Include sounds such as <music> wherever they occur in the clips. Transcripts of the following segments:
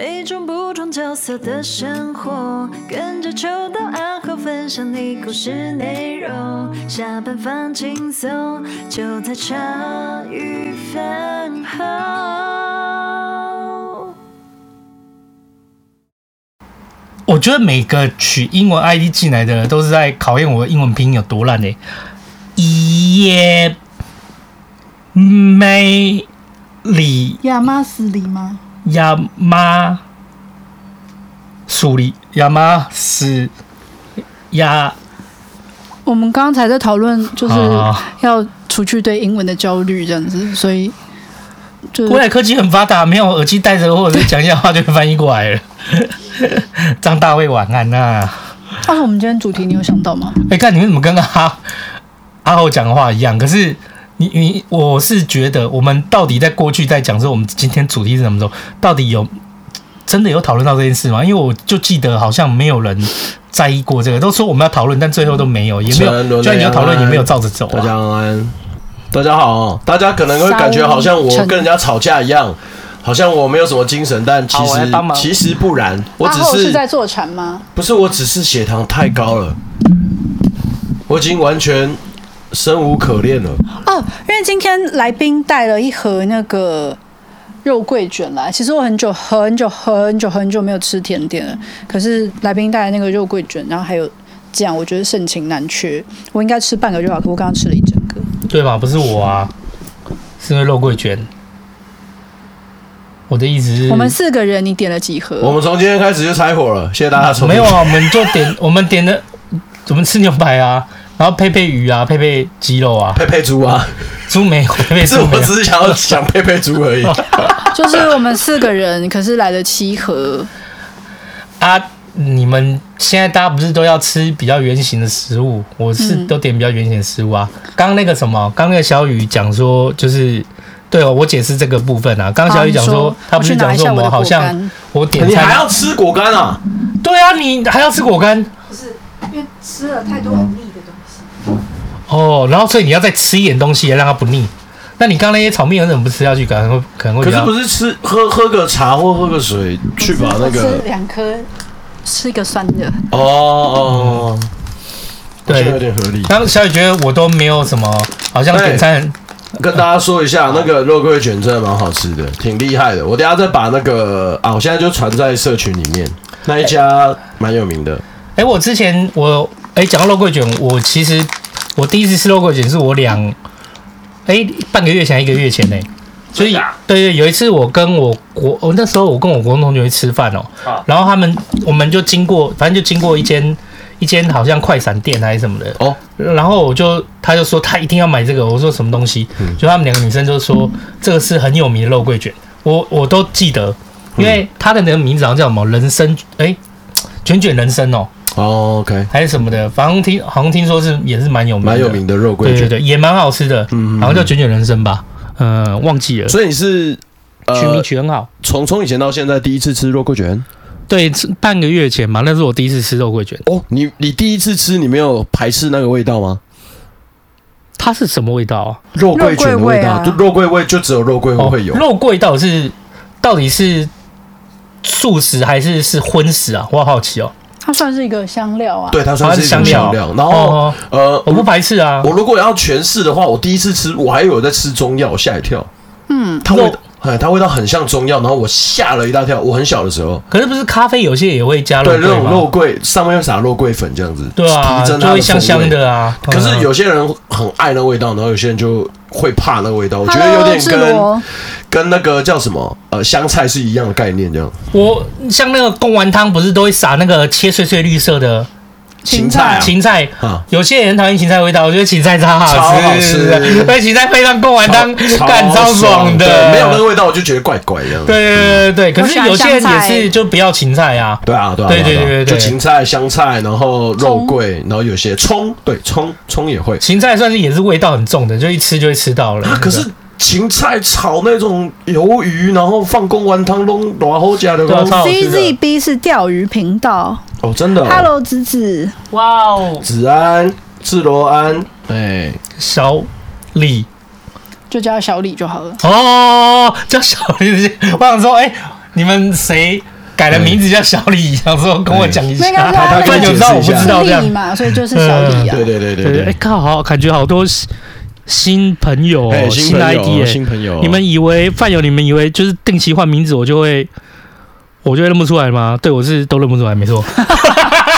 每种不同角色的生活，跟着秋到暗号分享你故事内容。下班放轻松，就在茶余饭后。我觉得每个取英文 ID 进来的都是在考验我英文拼音有多烂呢。耶，美里亚麻斯里吗？亚麻苏里亚麻斯亚。我们刚刚才在讨论，就是要除去对英文的焦虑，这样子，所以就未来科技很发达，没有耳机戴着或者是讲一下话就翻译过来了。<laughs> 张大卫晚安呐、啊。但是我们今天主题你有想到吗？哎、欸，看你们怎么跟阿阿豪讲的话一样？可是你你我是觉得，我们到底在过去在讲说我们今天主题是什么时候？到底有真的有讨论到这件事吗？因为我就记得好像没有人在意过这个，都说我们要讨论，但最后都没有，也没有，就算你要讨论也没有照着走、啊。大家安，大家好，大家可能会感觉好像我跟人家吵架一样。好像我没有什么精神，但其实其实不然，我只是，是在坐禅吗？不是，我只是血糖太高了，我已经完全生无可恋了。哦，因为今天来宾带了一盒那个肉桂卷来，其实我很久很久很久很久没有吃甜点了，可是来宾带的那个肉桂卷，然后还有这样，我觉得盛情难却。我应该吃半个就好，可我刚刚吃了一整个。对吧？不是我啊，是因为肉桂卷。我的意思是，我们四个人，你点了几盒？我们从今天开始就拆伙了，谢谢大家收听。没有啊，我们就点，我们点的，怎么吃牛排啊，然后配配鱼啊，配配鸡肉啊，配配猪啊，猪没有，配配猪没有，我只是想要想配配猪而已。就是我们四个人，可是来了七盒啊！你们现在大家不是都要吃比较圆形的食物？我是都点比较圆形的食物啊。刚、嗯、刚那个什么，刚那个小雨讲说就是。对哦，我解释这个部分啊。刚刚小雨讲说，说，他不是讲说我们好像我点菜，你还要吃果干啊？对啊，你还要吃果干？不是，因为吃了太多。哦，然后所以你要再吃一点东西，让它不腻。那你刚刚那些炒面，为什么不吃下去？可能会可能会。可是不是吃喝喝个茶或喝个水去把那个吃两颗，吃一个酸的。哦哦，对，有点合理。刚刚小雨觉得我都没有什么，好像点餐。跟大家说一下，那个肉桂卷真的蛮好吃的，挺厉害的。我等下再把那个啊，我现在就传在社群里面，那一家蛮有名的。哎、欸，我之前我哎讲到肉桂卷，我其实我第一次吃肉桂卷是我两哎、欸、半个月前一个月前呢，所以对对，有一次我跟我国我那时候我跟我国中同学去吃饭哦，然后他们我们就经过，反正就经过一间。一间好像快闪店还是什么的哦，然后我就他就说他一定要买这个，我说什么东西？嗯、就他们两个女生就说这个是很有名的肉桂卷，我我都记得，因为它的那个名字好像叫什么人参哎，卷卷人参哦哦，OK 还是什么的，反正听好像听说是也是蛮有名蛮有名的肉桂卷，对对对，也蛮好吃的，嗯，好像叫卷卷人生吧，嗯、呃，忘记了。所以你是、呃、取名取很好，从从以前到现在第一次吃肉桂卷。对，半个月前嘛，那是我第一次吃肉桂卷。哦，你你第一次吃，你没有排斥那个味道吗？它是什么味道啊？肉桂卷的味道，啊、就肉桂味，就只有肉桂会会有。哦、肉桂到底是到底是素食还是是荤食啊？我好好奇哦。它算是一个香料啊。对，它算是香料。香料然后、哦、呃，我不排斥啊。我如果要诠释的话，我第一次吃，我还以为在吃中药，吓一跳。嗯，它味道。哎，它味道很像中药，然后我吓了一大跳。我很小的时候，可是不是咖啡有些也会加肉桂吗？对，那种肉桂上面会撒肉桂粉这样子，对啊，就会香香的啊。可是有些人很爱那味道，然后有些人就会怕那个味道。我觉得有点跟跟那个叫什么呃香菜是一样的概念这样。我像那个贡丸汤，不是都会撒那个切碎碎绿色的？芹菜、啊，芹菜，有些人讨厌芹菜味道，我觉得芹菜超好吃，超好吃。对，芹菜配上贡丸汤，<laughs> 干超，爽的。没有那个味道，我就觉得怪怪的。对对对对，可是有些人也是就不要芹菜啊。对啊对啊对对对对，就芹菜、香菜，然后肉桂，然后有些葱，对葱葱也会。芹菜算是也是味道很重的，就一吃就会吃到了。啊，可是。芹菜炒那种鱿鱼，然后放贡丸汤，弄多好加的。CZB 是钓鱼频道哦，真的。Hello，子子，哇哦，子安，智罗安，哎，小李，就叫小李就好了。哦，叫小李。我想说，哎、欸，你们谁改了名字叫小李？想说跟我讲一下。那个他有知道我不知道这样嘛，所以就是小李啊。对对对对对。哎，靠，好，感觉好多新朋友，新 ID，新朋友。你们以为饭友？你们以为就是定期换名字，我就会，我就会认不出来吗？对，我是都认不出来，没错。<laughs>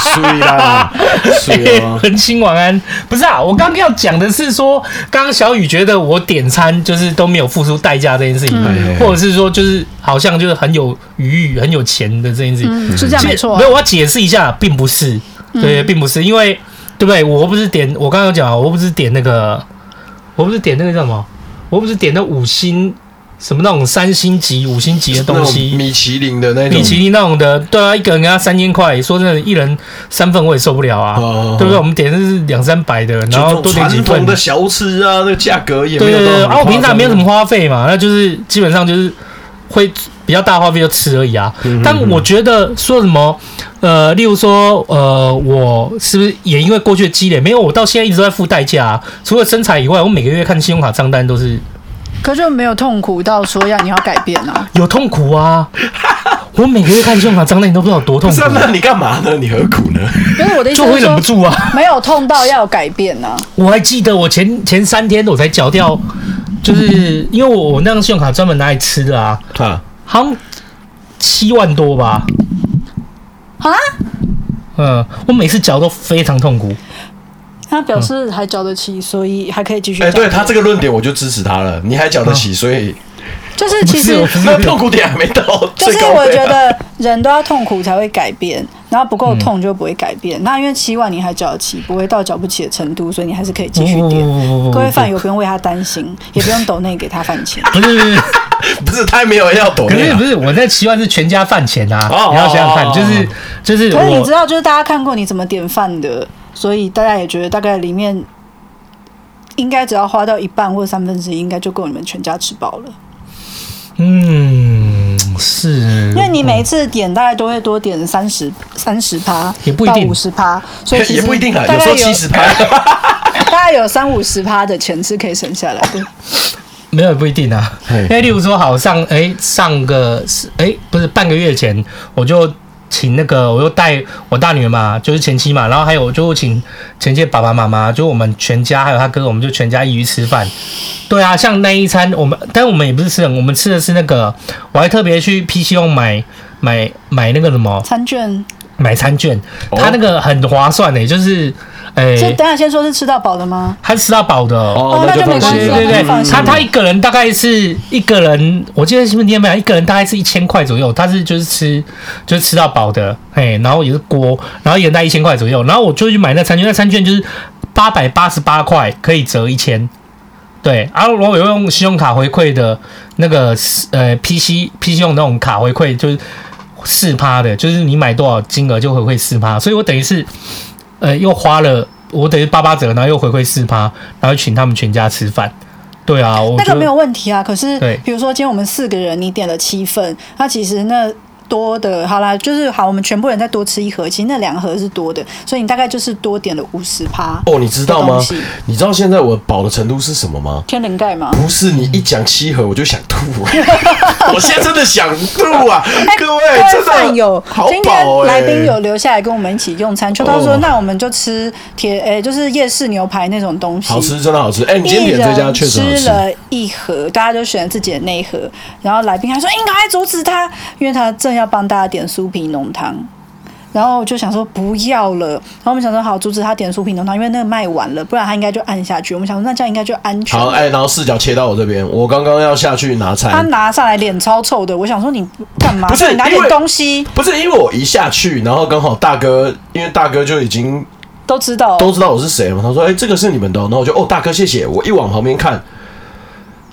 睡啦，睡啊！<laughs> 恒星晚安，不是啊，我刚刚要讲的是说，刚刚小雨觉得我点餐就是都没有付出代价这件事情，嗯、或者是说就是好像就是很有余裕、很有钱的这件事情，嗯、是这样没错、啊。没有，我要解释一下，并不是，对，并不是，因为对不对？我不是点，我刚刚讲，我不是点那个，我不是点那个叫什么？我不是点那五星。什么那种三星级、五星级的东西？米其林的那种，米其林那种的，对啊，一个人给他三千块，说真的，一人三份我也受不了啊，哦、对不对？我们点的是两三百的，然后多点几份的小吃啊，那个价格也没有。对对对，啊，我平常没有什么花费嘛，那就是基本上就是会比较大花费就吃而已啊。但我觉得说什么，呃，例如说，呃，我是不是也因为过去的积累，没有，我到现在一直都在付代价、啊，除了身材以外，我每个月看信用卡账单都是。可就没有痛苦到说要你要改变啊？有痛苦啊！<laughs> 我每个月看信用卡账单，你都不知道有多痛苦。那你干嘛呢？你何苦呢？因为我的意思就会忍不住啊！没有痛到要改变啊！我还记得我前前三天我才缴掉，就是因为我我那张信用卡专门拿来吃的啊，好像七万多吧？啊？嗯，我每次缴都非常痛苦。他表示还缴得起，所以还可以继续。哎，对他这个论点，我就支持他了。你还缴得起，所以就是其实那 <laughs> 痛苦点还没到。就是我觉得人都要痛苦才会改变，然后不够痛就不会改变。那因为七万你还缴得起，不会到缴不起的程度，所以你还是可以继续点。各位饭友不用为他担心，<laughs> 也不用抖内给他饭钱。不是不是，他还没有要抖内。可是不是，我在七万是全家饭钱啊！你要想想看，就是就是。可是你知道，就是大家看过你怎么点饭的。所以大家也觉得，大概里面应该只要花到一半或三分之一，应该就够你们全家吃饱了。嗯，是。因为你每一次点，大概都会多点三十三十趴，也不一定五十趴，所以也不一定啊，有时候七十趴，<laughs> 大概有三五十趴的钱是可以省下来的。没有不一定啊，因为例如说，好上哎上个是哎不是半个月前我就。请那个，我又带我大女儿嘛，就是前妻嘛，然后还有就请前妻爸爸妈妈，就我们全家还有他哥哥，我们就全家一起吃饭。对啊，像那一餐我们，但我们也不是吃的，我们吃的是那个，我还特别去 PC O 买买买那个什么餐券，买餐券，他那个很划算的，就是。哎，所以等下先说是吃到饱的吗？他是吃到饱的哦，那就没关系，对对对，他他一个人大概是一个人，我记得是不是你有没有？一个人大概是一千块左右，他是就是吃就是吃到饱的，嘿，然后也是锅，然后一人带一千块左右，然后我就去买那餐券，那餐券就是八百八十八块可以折一千，对，然后如果有用信用卡回馈的那个呃 PC PC 用那种卡回馈就是四趴的，就是你买多少金额就回馈四趴，所以我等于是。呃，又花了我等于八八折，然后又回馈四趴，然后请他们全家吃饭。对啊，我那个没有问题啊。可是，比如说今天我们四个人，你点了七份，那其实那。多的，好啦，就是好，我们全部人再多吃一盒，其实那两盒是多的，所以你大概就是多点了五十趴。哦，你知道吗？你知道现在我饱的程度是什么吗？天灵盖吗？不是，你一讲七盒我就想吐，<laughs> 我现在真的想吐啊！<laughs> 各位，真的有今天来宾有留下来跟我们一起用餐，就他说那我们就吃铁，哎，就是夜市牛排那种东西，好吃，真的好吃。哎，你今天点这家确实好吃。吃了一盒，大家就选了自己的那一盒，然后来宾还说应该阻止他，因为他正要。要帮大家点酥皮浓汤，然后我就想说不要了，然后我们想说好阻止他点酥皮浓汤，因为那个卖完了，不然他应该就按下去。我们想说那这样应该就安全。好，哎、欸，然后视角切到我这边，我刚刚要下去拿菜，他拿上来脸超臭的，我想说你干嘛？不是你拿点东西？不是因为我一下去，然后刚好大哥，因为大哥就已经都知道都知道我是谁嘛，他说哎、欸、这个是你们的，然后我就哦大哥谢谢，我一往旁边看。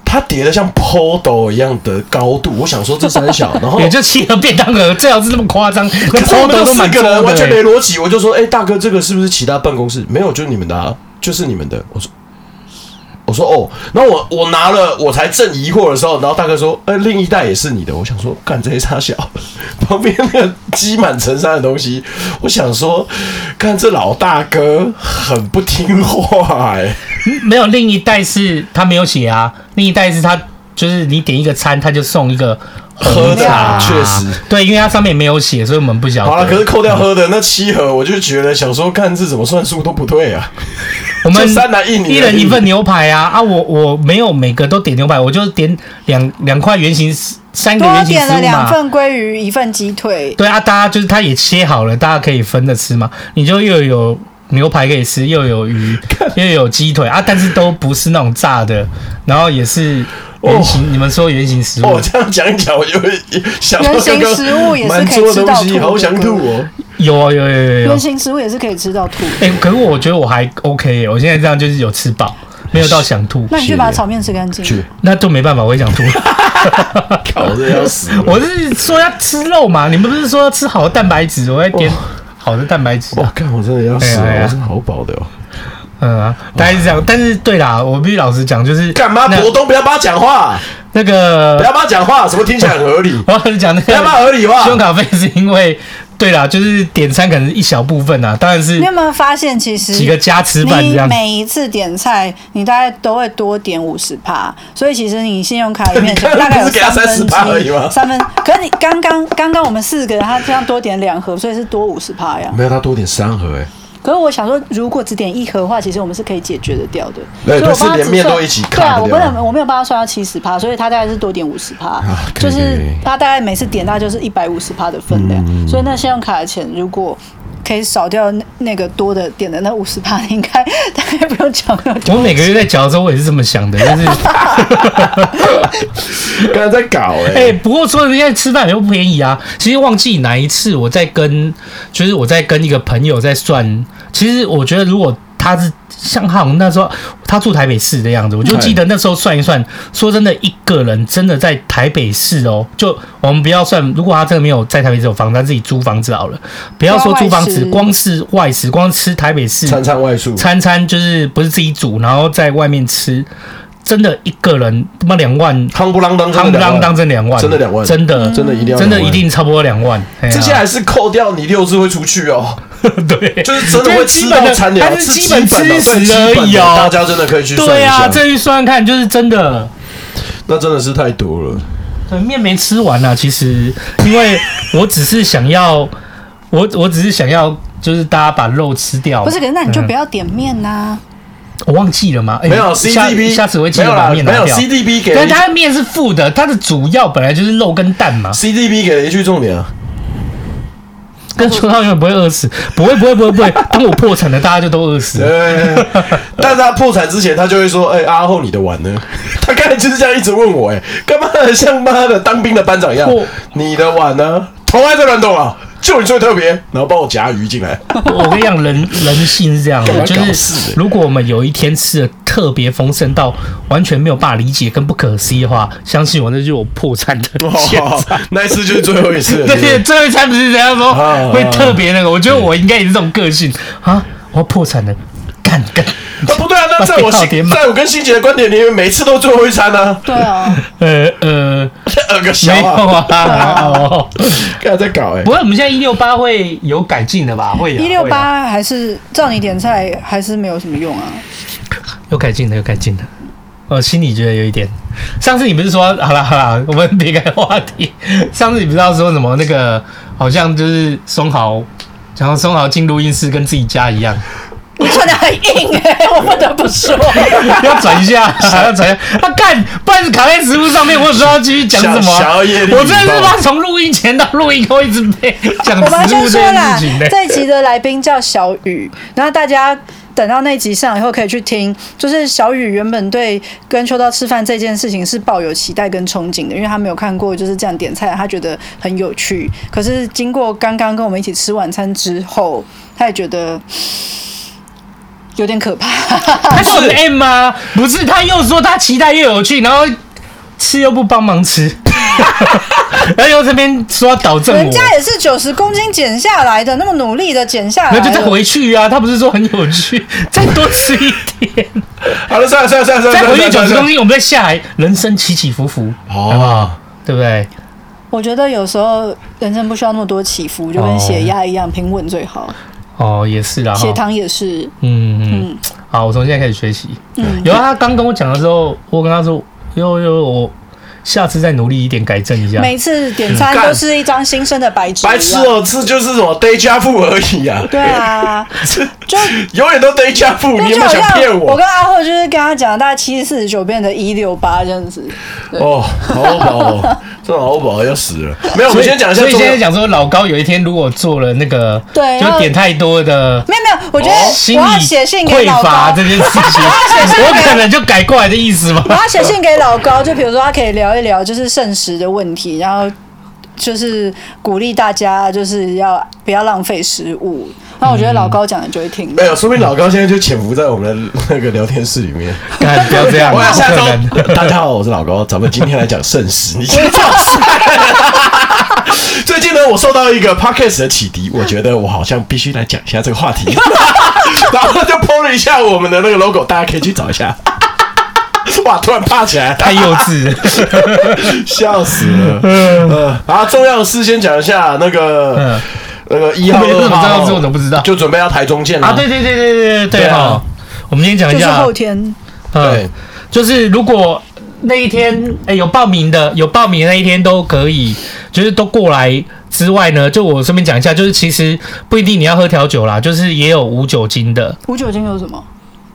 它叠的像 Podo 一样的高度，我想说这三小，<laughs> 然后也就七个便当盒，最好是这么夸张。可是我们四个人完全没逻辑，我就说，哎、欸，大哥，这个是不是其他办公室？没有，就是你们的，啊，就是你们的。我说，我说哦，然后我我拿了，我才正疑惑的时候，然后大哥说，哎、另一袋也是你的。我想说，干这些差小，<laughs> 旁边那个积满成山的东西，我想说，看这老大哥很不听话、欸，哎。没有，另一袋是他没有写啊，另一袋是他就是你点一个餐，他就送一个喝的茶确实。对，因为它上面没有写，所以我们不晓得。好了，可是扣掉喝的那七盒，我就觉得想说，看这怎么算数都不对啊。我们三男一女，一人一份牛排啊啊！我我没有每个都点牛排，我就点两两块圆形三个圆形。点了两份鲑鱼，一份鸡腿。对啊，大家就是它也切好了，大家可以分着吃嘛。你就又有牛排可以吃，又有鱼，又有鸡腿啊，但是都不是那种炸的，然后也是。圆形，哦、你们说圆形食物？哦，这样讲一讲，我就会想到圆形食物也是可以吃到吐，好想吐哦！有啊，有有有有。圆形食物也是可以吃到吐。哎、欸，可是我觉得我还 OK，我现在这样就是有吃饱，没有到想吐。那你去把炒面吃干净。去，那就没办法，我也想吐。<laughs> 搞得要死！我是说要吃肉嘛，你们不是说要吃好的蛋白质？我在点好的蛋白质。我看我真的要死了，我真的好饱的哦。嗯啊，大概是这样，但是对啦，我必须老实讲，就是干嘛？博东不要帮他讲话，那个不要帮他讲话，什么听起来很合理？<laughs> 我要讲那个，不要帮他合理化。信用卡费是因为，对啦，就是点餐可能是一小部分啊，当然是。你有没有发现，其实几个加吃饭这样，每一次点菜，你大概都会多点五十趴，所以其实你信用卡里面 <laughs> 大概有三分之一，<laughs> 三分。可是你刚刚刚刚我们四个人，他这样多点两盒，所以是多五十趴呀。没有，他多点三盒哎。可是我想说，如果只点一盒的话，其实我们是可以解决的掉的。对，就是连面都一起看。对啊，我不能，我没有帮他算到七十趴，所以他大概是多点五十趴，就是他大概每次点大概就是一百五十趴的分量。所以那信用卡的钱如果可以少掉那那个多的点的那五十趴，<laughs> 应该大概不用讲了。我每个月在缴的时候，我也是这么想的，但是 <laughs> 刚才在搞哎。哎，不过说人家吃饭又不便宜啊。其实忘记哪一次我在跟，就是我在跟一个朋友在算。其实我觉得，如果他是像好像那时候他住台北市的样子，我就记得那时候算一算，说真的，一个人真的在台北市哦，就我们不要算，如果他真的没有在台北市有房子，他自己租房子好了，不要说租房子，光是外食，光吃台北市餐餐外宿，餐餐就是不是自己煮，然后在外面吃。真的一个人他妈两万，夯不啷当，夯不啷当，真两万，真的两万，真的真的一定要，真的一定差不多两万。这些还是扣掉你六日会出去哦，<laughs> 对，就是真的会吃到餐点，还是基本吃食而已哦。大家真的可以去算一下，对啊，这一算看就是真的，那真的是太多了。对，面没吃完啊，其实因为我只是想要，我我只是想要，就是大家把肉吃掉。不是，可是那你就不要点面呐。我忘记了吗？没有 CDB，下次我会记得把面拿掉。没有 CDB 给，但它的面是负的，它的主要本来就是肉跟蛋嘛。CDB 给了一句重点啊，跟邱浩永远不会饿死，不会不会不会不会。当我破产了，大家就都饿死了。但是他破产之前，他就会说：“哎，阿后你的碗呢？” <laughs> 他刚才就是这样一直问我，哎，干嘛像妈的当兵的班长一样？你的碗呢？头还在乱动啊！就你最特别，然后帮我夹鱼进来。我跟你讲，人人性是这样的，就是如果我们有一天吃的特别丰盛到完全没有办法理解跟不可思议的话，相信我，那就是我破产的 <laughs> 哦。那一次就是最后一次。对，<laughs> 最后一餐不是人家说会特别那个？我觉得我应该也是这种个性啊，我要破产了，干干。啊不对啊，那 <laughs> 在我心，在我跟欣姐的观点里面，每次都最后一餐呢。对啊，呃 <laughs> 呃，<laughs> 二个小啊，哦，刚才在搞哎。不过我们现在一六八会有改进的吧？会有。一六八还是照你点菜，还是没有什么用啊？有改进的，有改进的。我心里觉得有一点。上次你不是说好了好了，我们别开话题。上次你不知道说什么那个，好像就是松豪，然后松豪进录音室跟自己家一样。你穿的很硬哎、欸，我不得不说，<laughs> 要转一下，<laughs> 要转一下。他、啊、干，不然卡在直播上面，我说要继续讲什么、啊？我真的是他从录音前到录音后一直被讲直播这件事情的。这一集的来宾叫小雨，然后大家等到那集上以后可以去听。就是小雨原本对跟秋刀吃饭这件事情是抱有期待跟憧憬的，因为他没有看过就是这样点菜，他觉得很有趣。可是经过刚刚跟我们一起吃晚餐之后，他也觉得。有点可怕，<laughs> 他是很 M 吗？不是，他又说他期待又有趣，然后吃又不帮忙吃，<laughs> 然后又这边说要导正我，人家也是九十公斤减下来的，那么努力的减下来，那就再回去啊！他不是说很有趣，再多吃一点。好了，算了算了算了，再回去九十公斤，我们再下来，人生起起伏伏，好不好？对不对？我觉得有时候人生不需要那么多起伏，就跟血压一样，平稳最好。哦，也是啦，血糖也是。嗯嗯，嗯好，我从现在开始学习。嗯，有啊，他刚跟我讲的时候，我跟他说，哟哟，我下次再努力一点改正一下。每次点餐都是一张新生的白纸，白痴哦，这就是什么 deja vu 而已啊。对啊，就 <laughs> 永远都 deja vu，你有没有想骗我？我跟阿赫就是跟他讲大概七四十九变成一六八这样子。哦，好饱哦，<laughs> 这种好饱要死了。没有，我们先讲一下。所以现在讲说，老高有一天如果做了那个，对，就点太多的，没有没有，我觉得我要写信给老高这件事情，<laughs> 我可能就改过来的意思嘛。我要写信给老高，就比如说他可以聊一聊就是剩食的问题，然后就是鼓励大家就是要不要浪费食物。那我觉得老高讲的就会听。没有，说明老高现在就潜伏在我们的那个聊天室里面。不要这样，我要下周。大家好，我是老高，咱们今天来讲剩食。你先放 <laughs> 最近呢，我受到一个 podcast 的启迪，我觉得我好像必须来讲一下这个话题，<laughs> 然后就 po 了一下我们的那个 logo，大家可以去找一下。哇！突然怕起来，太幼稚了，<laughs> 笑死了。嗯，然后重要的事先讲一下那个。那个一号、二号，我怎么不知道？就准备要台中见了啊！对对对对对对哈！我们先讲一下，就是后天。对，就是如果那一天诶有报名的，有报名的那一天都可以，就是都过来之外呢，就我顺便讲一下，就是其实不一定你要喝调酒啦，就是也有无酒精的。无酒精有什么？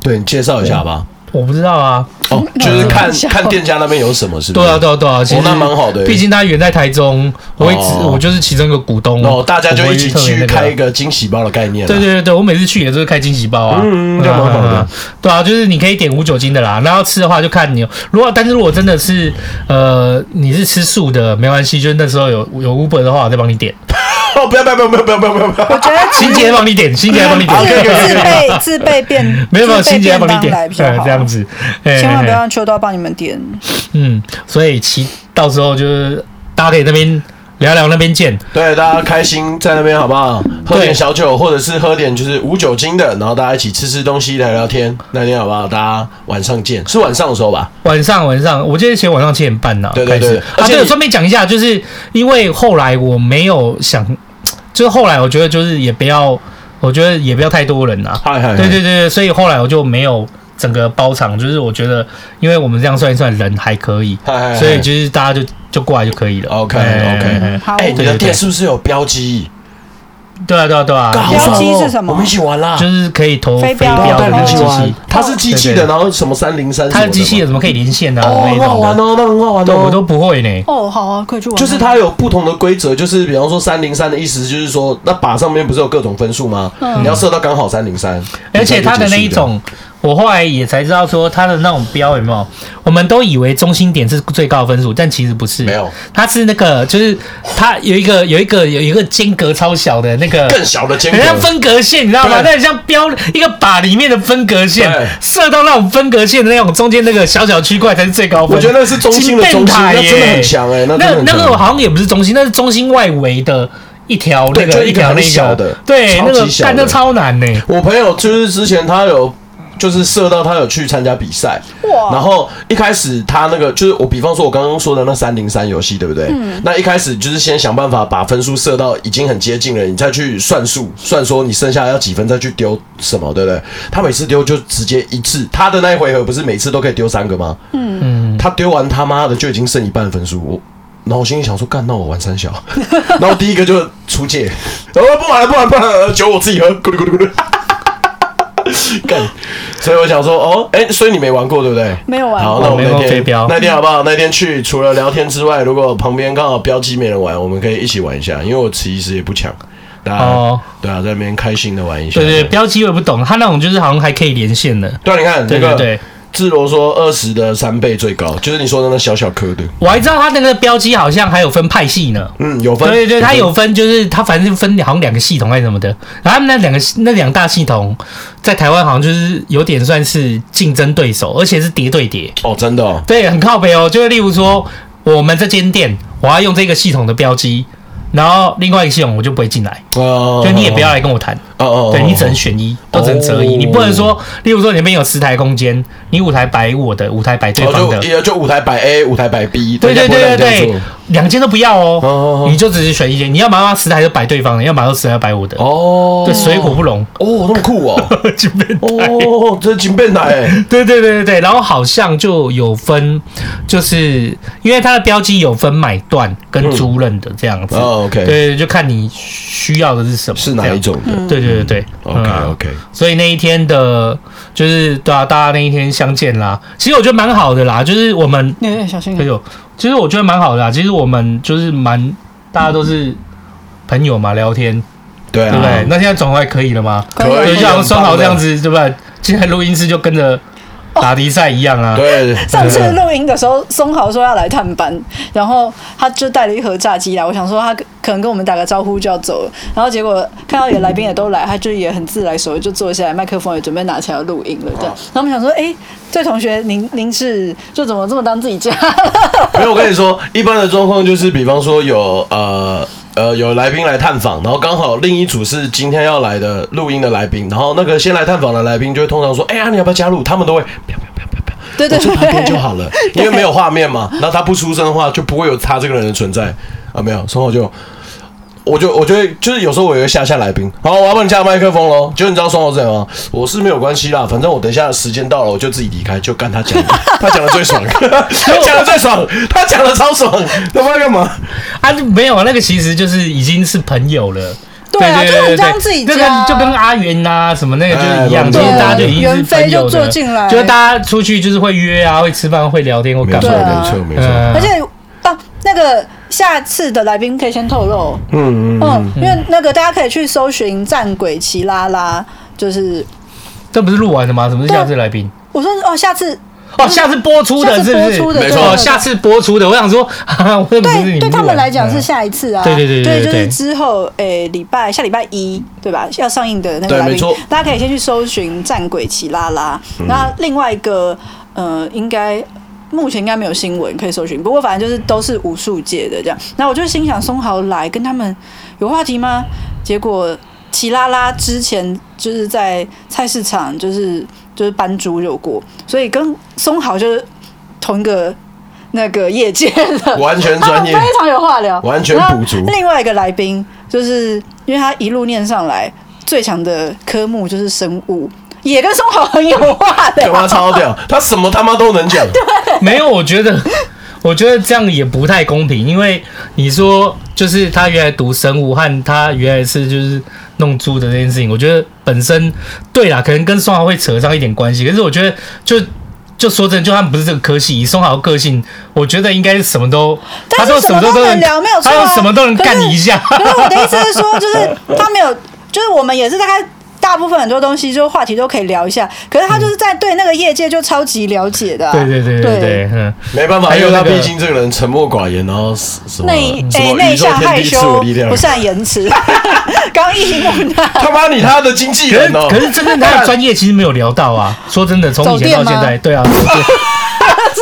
对，你介绍一下吧。我不知道啊，哦，就是看看店家那边有什么，是不是？对啊，对啊，对啊，其实那蛮好的。毕竟他远在台中，我会，我就是其中一个股东哦。大家就一起去开一个惊喜包的概念。对对对，我每次去也都是开惊喜包啊，嗯，蛮好的。对啊，就是你可以点无酒精的啦，然后吃的话就看你。如果但是如果真的是呃你是吃素的，没关系，就是那时候有有 Uber 的话，我再帮你点。<laughs> 哦，不要不要不要不要不要不要不要！我觉得清洁帮你点，清洁帮你点，自备 <laughs> 自备便没有 <laughs> 没有，清洁帮你点，对，这样子，<laughs> 千万不要让秋刀帮你们点。嗯，所以其到时候就是大家可以那边聊聊，那边见。对，大家开心在那边好不好？喝点小酒，或者是喝点就是无酒精的，然后大家一起吃吃东西，聊聊天，那天好不好？大家晚上见，是晚上的时候吧？晚上晚上，我记得前晚上七点半呢。对对对，而且顺便讲一下，就是因为后来我没有想。就是后来我觉得就是也不要，我觉得也不要太多人呐。对对对，所以后来我就没有整个包场，就是我觉得，因为我们这样算一算人还可以，所以就是大家就就过来就可以了。OK OK。好，哎，你的店是不是有标记？对啊对啊对啊，标机是什么？我们一起玩啦，就是可以投飞镖的那个机器，它是机器的，然后什么三零三，它的机器的怎么可以连线的？哦，很好玩哦，那很好玩哦，我都不会呢。哦，好啊，可以去玩。就是它有不同的规则，就是比方说三零三的意思就是说，那靶上面不是有各种分数吗？你要射到刚好三零三，而且它的那一种。我后来也才知道，说他的那种标有没有？我们都以为中心点是最高分数，但其实不是。没有，它是那个，就是它有一个有一个有一个间隔超小的那个更小的间隔，很像分隔线，你知道吗？那很像标一个靶里面的分隔线，射到那种分隔线的那种中间那个小小区块才是最高分。我觉得那是中心的中心，那真的很强哎。那那个好像也不是中心，那是中心外围的一条那个一条那小的，对，那个干的超难呢。我朋友就是之前他有。就是射到他有去参加比赛，然后一开始他那个就是我，比方说我刚刚说的那三零三游戏，对不对？嗯。那一开始就是先想办法把分数射到已经很接近了，你再去算数，算说你剩下要几分再去丢什么，对不对？他每次丢就直接一次，他的那一回合不是每次都可以丢三个吗？嗯嗯。他丢完他妈的就已经剩一半分数，我，然后我心里想说，干，那我玩三小，<laughs> 然后第一个就出界，然 <laughs> 后不玩了，不玩，不玩了，酒我自己喝，咕噜咕噜咕噜。<laughs> 干，所以我想说，哦，哎，所以你没玩过对不对？没有玩。好，那我们那天那天好不好？那天去除了聊天之外，如果旁边刚好标机没人玩，我们可以一起玩一下，因为我其实也不强，大家、哦、对啊，在那边开心的玩一下。对对，标机我也不懂，他那种就是好像还可以连线的。对，你看，对对对。智罗说二十的三倍最高，就是你说的那小小颗的。我还知道他那个标机好像还有分派系呢。嗯，有分。对对，他有分，就是他反正分好像两个系统还是什么的。然后他们那两个那两大系统在台湾好像就是有点算是竞争对手，而且是叠对叠。哦，真的哦。对，很靠北哦。就是例如说，我们这间店我要用这个系统的标机。然后另外一个系统我就不会进来，哦就你也不要来跟我谈，哦哦对，你只能选一，都只能择一，你不能说，例如说你那边有十台空间，你舞台摆我的，舞台摆对方的，就就五台摆 A，舞台摆 B，对对对对对，两间都不要哦，哦哦哦。你就只是选一间，你要麻辣食材就摆对方的，要麻辣食材摆我的，哦，对，水火不容，哦，那么酷哦，<laughs> 金变哦，这金变态哎，对对对对对，然后好像就有分，就是因为它的标记有分买断跟租赁的这样子，哦，OK，对，就看你需要的是什么，是哪一种的。对对对对？OK 嗯。OK，所以那一天的，就是对啊，大家那一天相见啦，其实我觉得蛮好的啦，就是我们小心哎。呦，其实我觉得蛮好的啦，其实我们就是蛮大家都是朋友嘛，聊天，对啊，对不对？那现在转换可以了吗？可以就像双豪这样子，对不对？现在录音室就跟着打的赛一样啊。对，上次录音的时候，松豪说要来探班，然后他就带了一盒炸鸡来。我想说他可能跟我们打个招呼就要走了，然后结果看到有来宾也都来，他就也很自来熟，就坐下来，麦克风也准备拿起来要录音了。这样，然后我们想说，哎，这同学您您是就怎么这么当自己家？<laughs> 没有，我跟你说，一般的状况就是，比方说有呃呃有来宾来探访，然后刚好另一组是今天要来的录音的来宾，然后那个先来探访的来宾就会通常说，哎呀，你要不要加入？他们都会不要不要不要不要不要，对对我坐旁边就，好了，因为没有画面嘛，然后他不出声的话，就不会有他这个人的存在啊，没有，所以我就。我就我觉得就是有时候我也会吓吓来宾，好，我要帮你加麦克风喽。就你知道双豪是怎样吗？我是没有关系啦，反正我等一下时间到了我就自己离开，就干他讲，<laughs> 他讲的 <laughs> 最爽，他讲的最爽，他讲的超爽，他妈干嘛？啊，没有啊，那个其实就是已经是朋友了。对啊就很像自己这家个就跟阿元呐什么那个就是一样，哎其实大家就已经是朋友的坐进来就是大家出去就是会约啊，会吃饭，会聊天，会没错干嘛的。对啊没错没错，嗯而且啊，那个下次的来宾可以先透露，嗯嗯嗯，因为那个大家可以去搜寻战鬼奇拉拉，就是这不是录完的吗？什么是下次来宾？我说哦，下次哦，下次播出的下次是不是？播出的没错下次播出的。我想说，<laughs> 对对他们来讲是下一次啊，对对对对对就是之后诶礼拜下礼拜一对吧？要上映的那个来对没错宾，大家可以先去搜寻战鬼奇拉拉。那另外一个呃，应该目前应该没有新闻可以搜寻，不过反正就是都是武术界的这样。然后我就心想，松豪来跟他们有话题吗？结果齐拉拉之前就是在菜市场就是就是搬猪肉过，所以跟松豪就是同一个那个业界的，完全他专业非常有话聊，完全补足另外一个来宾就是因为他一路念上来，最强的科目就是生物，也跟松豪很有话的他妈超屌？<laughs> 他什么他妈都能讲，对没有，我觉得，我觉得这样也不太公平，因为你说就是他原来读生物和他原来是就是弄猪的这件事情，我觉得本身对啦，可能跟松豪会扯上一点关系，可是我觉得就。就说真的，就他们不是这个科系，以松豪个性，我觉得应该是什么都，他说什么都都能聊，没有错、啊。他说什么都能干你一下。可是我的意思是说，就是他没有，就是我们也是大概大部分很多东西，就话题都可以聊一下。可是他就是在对那个业界就超级了解的、啊。对对对对对，嗯，没办法，还有他毕竟这个人沉默寡言，然后什么内诶内向害羞不善言辞，<laughs> 刚毅木讷。他妈你他的经纪人哦，可是真正他的专业其实没有聊到啊。<laughs> 说真的，从以前到现在，对啊，知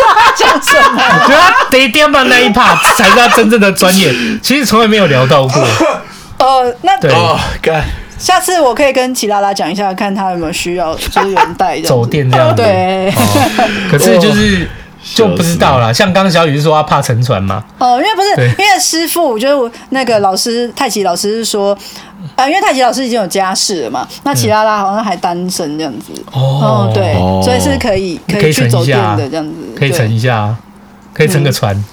道 <laughs> 他讲什么？我觉得他得点吧那一 part 才是他真正的专业，其实从来没有聊到过。呃，那对哦，干，下次我可以跟齐拉拉讲一下，看他有没有需要，就是有人带走店这样子。对，可是就是就不知道啦。像刚刚小雨是说他怕沉船嘛，哦，因为不是，因为师傅就是我那个老师太极老师是说，呃，因为太极老师已经有家室了嘛，那齐拉拉好像还单身这样子。哦，对，哦所以是可以可可以以去走店沉一下的这样子，可以沉一下啊，可以沉个船。<laughs>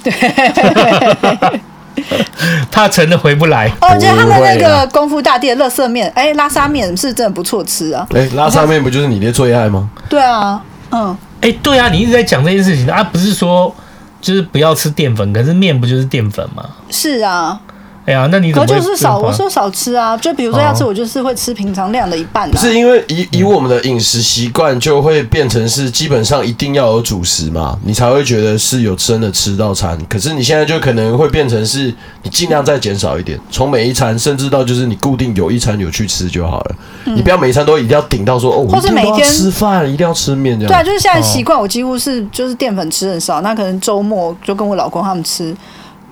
<laughs> 怕沉的回不来。哦，我觉得他们那个功夫大店的乐色面，哎，拉沙面是真的不错吃啊。哎，拉沙面不就是你的最爱吗？对啊，嗯，哎，对啊，你一直在讲这件事情啊，不是说就是不要吃淀粉，可是面不就是淀粉吗？是啊，哎呀，那你怎可么会就是少，我说少吃啊，就比如说要吃，哦我就是会吃平常量的一半、啊。不是因为以以我们的饮食习惯，就会变成是基本上一定要有主食嘛，你才会觉得是有真的吃到餐。可是你现在就可能会变成是你尽量再减少一点，从每一餐甚至到就是你固定有一餐有去吃就好了。你不要每一餐都一定要顶到说哦，我或是一定要每天吃饭，一定要吃面这样。对啊，就是现在习惯，我几乎是就是淀粉吃很少，那可能周末就跟我老公他们吃。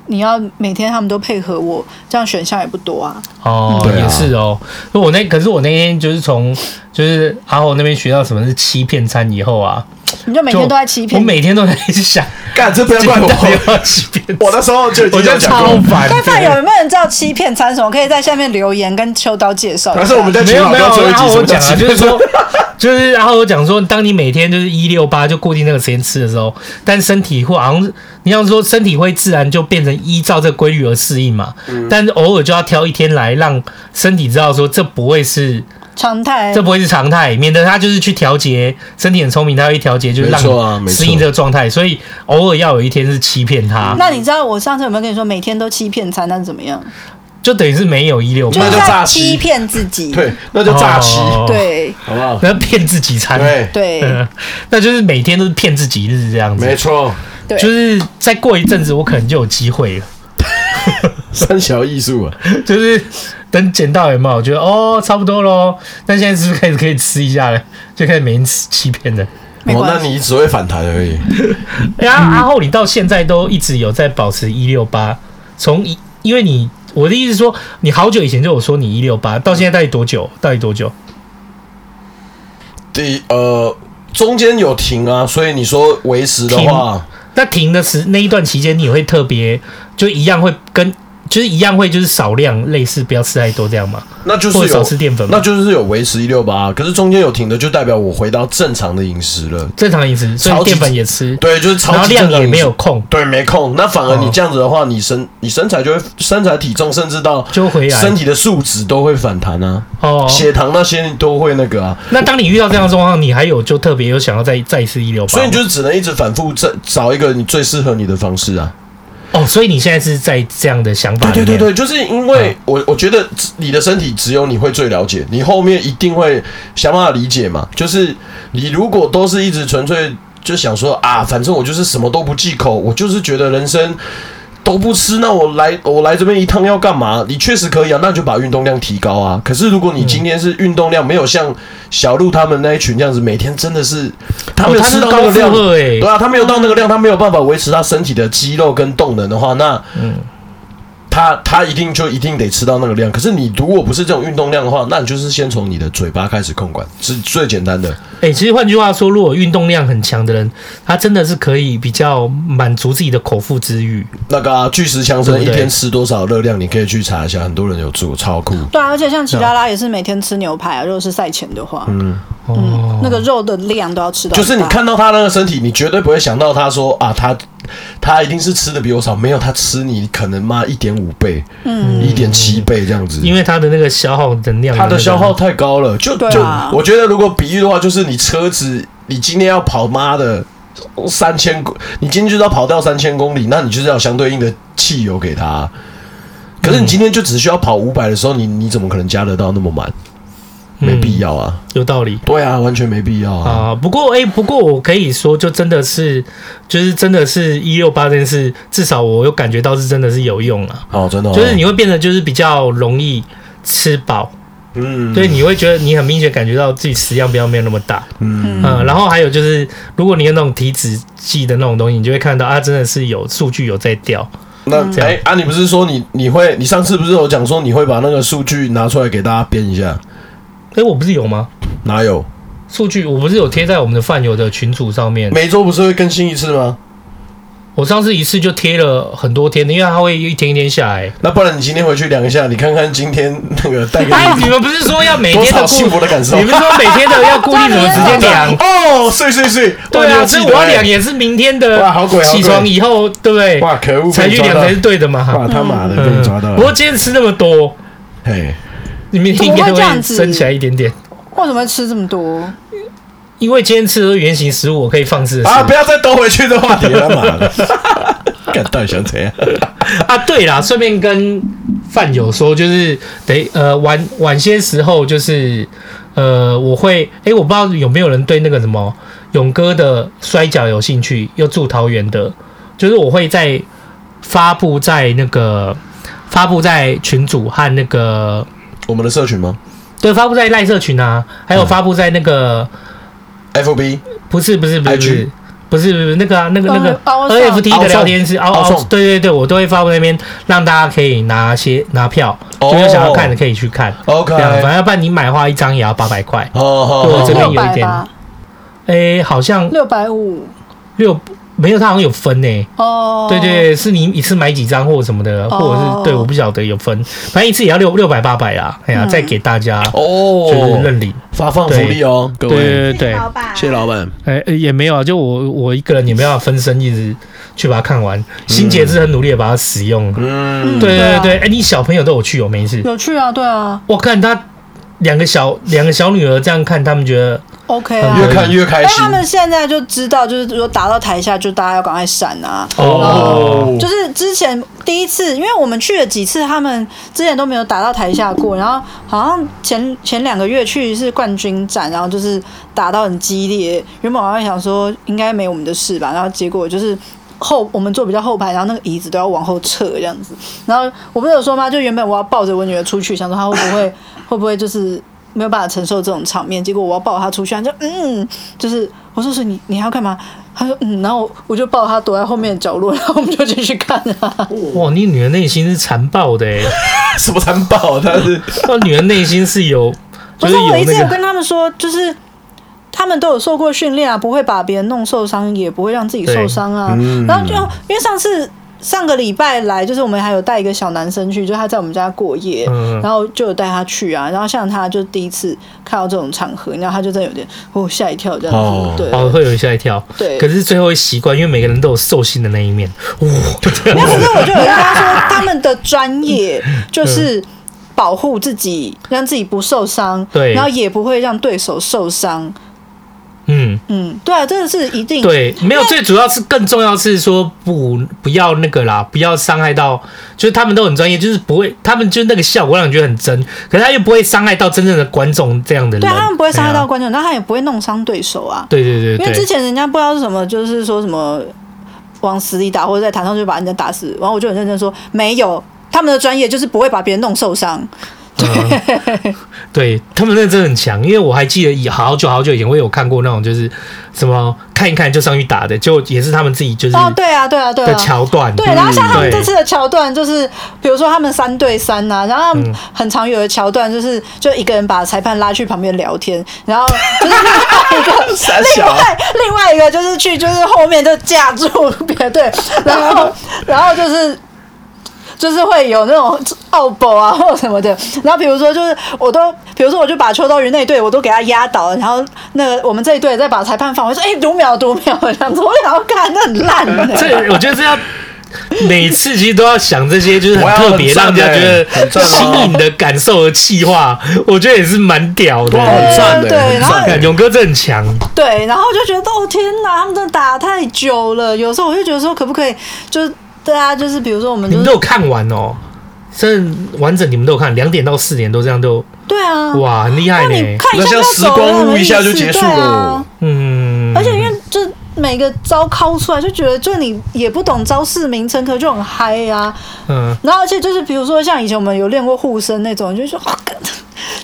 你要每天他们都配合我，这样选项也不多啊。哦，也是哦。我那可是我那天就是从就是阿豪那边学到什么是欺骗餐以后啊，<laughs> 你就每天都在欺骗，我每天都在想，干这不要怪我，我要欺骗。<laughs> 我那时候就已经有讲过，我就超烦。<laughs> 但饭友有没有人知道欺骗餐什么？可以在下面留言跟秋刀介绍。但是我们在没有没有，然后我讲啊，就是说，就是然后我讲说，当你每天就是一六八就固定那个时间吃的时候，但身体会好像你要说身体会自然就变成依照这个规律而适应嘛。嗯。但是偶尔就要挑一天来让身体知道说这不会是。常态，这不会是常态，免得他就是去调节，身体很聪明，他会调节，就是让你适应这个状态，所以偶尔要有一天是欺骗他。那你知道我上次有没有跟你说，每天都欺骗餐，那是怎么样？就等于是没有一六八，那就诈欺骗自己，对，那就诈欺，对，好不好？那骗自己餐，对。对，<laughs> 那就是每天都是骗自己日这样子，没错，对，就是再过一阵子，我可能就有机会了。<laughs> 三小艺术啊，<laughs> 就是等捡到有没有？我觉得哦，差不多喽。那现在是不是开始可以吃一下了？就开始每天吃欺骗了。哦，那你只会反弹而已。<laughs> 哎呀，阿后，你到现在都一直有在保持一六八，从一，因为你我的意思是说，你好久以前就有说你一六八，到现在到底多久？到底多久？第呃，中间有停啊，所以你说维持的话，那停的时那一段期间，你会特别。就一样会跟，就是一样会就是少量类似，不要吃太多这样嘛。那就是有少吃淀粉，那就是有维持一六八。可是中间有停的，就代表我回到正常的饮食了。正常饮食，所以淀粉也吃。对，就是超级量也没有空。对，没空。那反而你这样子的话，哦、你身你身材就会身材体重，甚至到就回来，身体的数值都会反弹啊。哦，血糖那些都会那个啊。那当你遇到这样的状况，你还有就特别有想要再再一次一六八，所以你就是只能一直反复找找一个你最适合你的方式啊。哦，所以你现在是在这样的想法？对对对对，就是因为我我觉得你的身体只有你会最了解，你后面一定会想办法理解嘛。就是你如果都是一直纯粹就想说啊，反正我就是什么都不忌口，我就是觉得人生。都不吃，那我来我来这边一趟要干嘛？你确实可以啊，那就把运动量提高啊。可是如果你今天是运动量没有像小鹿他们那一群这样子，每天真的是他没有吃到那个量，对啊，他没有到那个量，他没有办法维持他身体的肌肉跟动能的话，那嗯。他他一定就一定得吃到那个量，可是你如果不是这种运动量的话，那你就是先从你的嘴巴开始控管，是最简单的。哎、欸，其实换句话说，如果运动量很强的人，他真的是可以比较满足自己的口腹之欲。那个、啊、巨石强森一天吃多少热量，你可以去查一下，很多人有做，超酷。对啊，而且像齐拉拉也是每天吃牛排啊，如果是赛前的话，嗯嗯，那个肉的量都要吃到。就是你看到他那个身体，你绝对不会想到他说啊他。他一定是吃的比我少，没有他吃你可能妈一点五倍，嗯，一点七倍这样子，因为他的那个消耗能量，他的消耗太高了，就就我觉得如果比喻的话，就是你车子，你今天要跑妈的三千公，你今天就是要跑掉三千公里，那你就是要相对应的汽油给他，可是你今天就只需要跑五百的时候，你你怎么可能加得到那么满？没必要啊，有道理。对啊，完全没必要啊。啊，不过哎、欸，不过我可以说，就真的是，就是真的是一六八这件事，至少我有感觉到是真的是有用了。哦，真的、哦，就是你会变得就是比较容易吃饱。嗯，对，你会觉得你很明显感觉到自己食量比较没有那么大。嗯嗯，然后还有就是，如果你有那种体脂计的那种东西，你就会看到啊，真的是有数据有在掉。那哎啊，你不是说你你会，你上次不是有讲说你会把那个数据拿出来给大家编一下？哎，我不是有吗？哪有数据？我不是有贴在我们的饭友的群组上面。每周不是会更新一次吗？我上次一次就贴了很多天的，因为它会一天一天下来。那不然你今天回去量一下，你看看今天那个带给你。哎，你们不是说要每天的幸福的感受？你们说每天的要固定什么时间量？<laughs> 哦，睡睡睡。对啊，所以我要量也是明天的。哇，好鬼！起床以后，对不对？哇，可恶！才去量才是对的嘛。哇，他妈的被你抓到了。不过今天吃那么多，嘿，你明天应该会升起来一点点。为什么会吃这么多？因为今天吃的是圆形食物，我可以放肆啊！不要再兜回去的话题了嘛！<laughs> 干到底想怎样啊？对啦，顺便跟饭友说，就是得呃晚晚些时候，就是呃我会哎、欸，我不知道有没有人对那个什么勇哥的摔角有兴趣，又住桃园的，就是我会在发布在那个发布在群组和那个我们的社群吗？对，发布在赖社群啊，还有发布在那个 FB，不是不是不是不是不是不是那个啊那个那个 NFT 的聊天室，哦哦，对对对，我都会发布那边，让大家可以拿些拿票，就有想要看的可以去看。OK，反正要不然你买的话一张也要八百块。哦哦，这边有一点。哎，好像六百五六。没有，他好像有分呢。哦，对对，是你一次买几张或者什么的，或者是对，我不晓得有分，反正一次也要六六百八百啦。哎呀，再给大家哦，就是认领发放福利哦，各位，对对对，谢谢老板。哎，也没有啊，就我我一个人也没办法分身一直去把它看完。新杰是很努力的把它使用。嗯，对对对，哎，你小朋友都有去哦，每一次有去啊，对啊。我看他两个小两个小女儿这样看，他们觉得。OK 啊，越看越开心。他们现在就知道，就是说打到台下，就大家要赶快闪啊。哦。就是之前第一次，因为我们去了几次，他们之前都没有打到台下过。然后好像前前两个月去是冠军战，然后就是打到很激烈。原本我还想说应该没我们的事吧，然后结果就是后我们坐比较后排，然后那个椅子都要往后撤这样子。然后我不是有说吗？就原本我要抱着我女儿出去，想说她会不会会不会就是。没有办法承受这种场面，结果我要抱他出去，他就嗯，就是我说是你，你还要干嘛？他说嗯，然后我就抱他躲在后面的角落，然后我们就继续看啊。哇，你女儿内心是残暴的哎，<laughs> 什么残暴？她是，她 <laughs> 女儿内心是有，就是有、那个、我一直有跟他们说，就是他们都有受过训练啊，不会把别人弄受伤，也不会让自己受伤啊。嗯、然后就因为上次。上个礼拜来，就是我们还有带一个小男生去，就他在我们家过夜，嗯、然后就有带他去啊。然后像他就第一次看到这种场合，然后他就真的有点哦吓一跳这样子，哦、对，哦会有吓一跳，对。可是最后会习惯，因为每个人都有兽性的那一面，哇！可是我就有跟他说，他们的专业就是保护自己，让自己不受伤，对，然后也不会让对手受伤。嗯。嗯，对啊，这个是一定。对，没有最主要是更重要是说不不要那个啦，不要伤害到，就是他们都很专业，就是不会，他们就是那个效果让你觉得很真，可是他又不会伤害到真正的观众这样的人，对，他们不会伤害到观众，那他也不会弄伤对手啊，对对对，因为之前人家不知道是什么，就是说什么往死里打，或者在台上就把人家打死，然后我就很认真说，没有，他们的专业就是不会把别人弄受伤。对，嗯、<laughs> 对他们那真的很强，因为我还记得以好久好久以前我有看过那种就是什么看一看就上去打的，就也是他们自己就是哦，对啊，对啊，对啊的桥段。对，然后像他们这次的桥段就是，比如说他们三对三呐、啊，然后他们很常有的桥段就是，就一个人把裁判拉去旁边聊天，然后就是 <laughs> 另外一个，另外另外一个就是去就是后面就架住别队，然后然后就是。就是会有那种奥博啊或者什么的，然后比如说就是我都，比如说我就把秋刀鱼那队我都给他压倒了，然后那个我们这一队再把裁判放回，说哎读秒读秒这样子，我想要看那很烂的。<laughs> 这我觉得这要每次其实都要想这些，就是很特别让人家觉得新颖的感受和气话，我觉得也是蛮屌的，很赞的。对，然后勇哥这很强。对，然后就觉得哦天哪，他们真的打太久了，有时候我就觉得说可不可以就是。对啊，就是比如说我们、就是、你们都有看完哦，甚至完整你们都有看，两点到四点都这样都。对啊，哇，很厉害呢！看一下像时光屋一下就结束了。啊、嗯，而且因为就每个招敲出来，就觉得就你也不懂招式名称，可就很嗨呀、啊。嗯，然后而且就是比如说像以前我们有练过护身那种，就说哇。<laughs>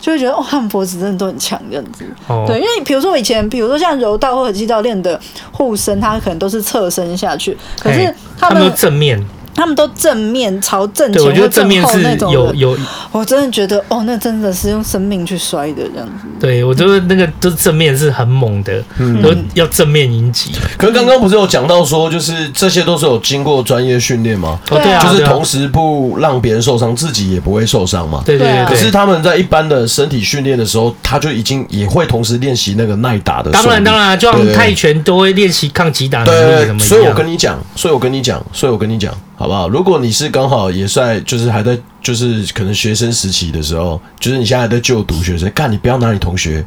就会觉得哦，他们脖子真的都很强这样子。哦、对，因为比如说我以前，比如说像柔道或者击道练的护身，他可能都是侧身下去，可是他们，正面。他们都正面朝正前，我觉得正面是有有，我真的觉得哦，那真的是用生命去摔的这样子。对，我觉得那个都正面是很猛的，嗯、都要正面迎击。可是刚刚不是有讲到说，就是这些都是有经过专业训练吗？对啊，就是同时不让别人受伤，自己也不会受伤嘛。对对对。可是他们在一般的身体训练的时候，他就已经也会同时练习那个耐打的。当然当然，就像泰拳都会练习抗击打能力什么。所以我跟你讲，所以我跟你讲，所以我跟你讲。好不好？如果你是刚好也在，就是还在，就是可能学生时期的时候，就是你现在还在就读学生，干你不要拿你同学，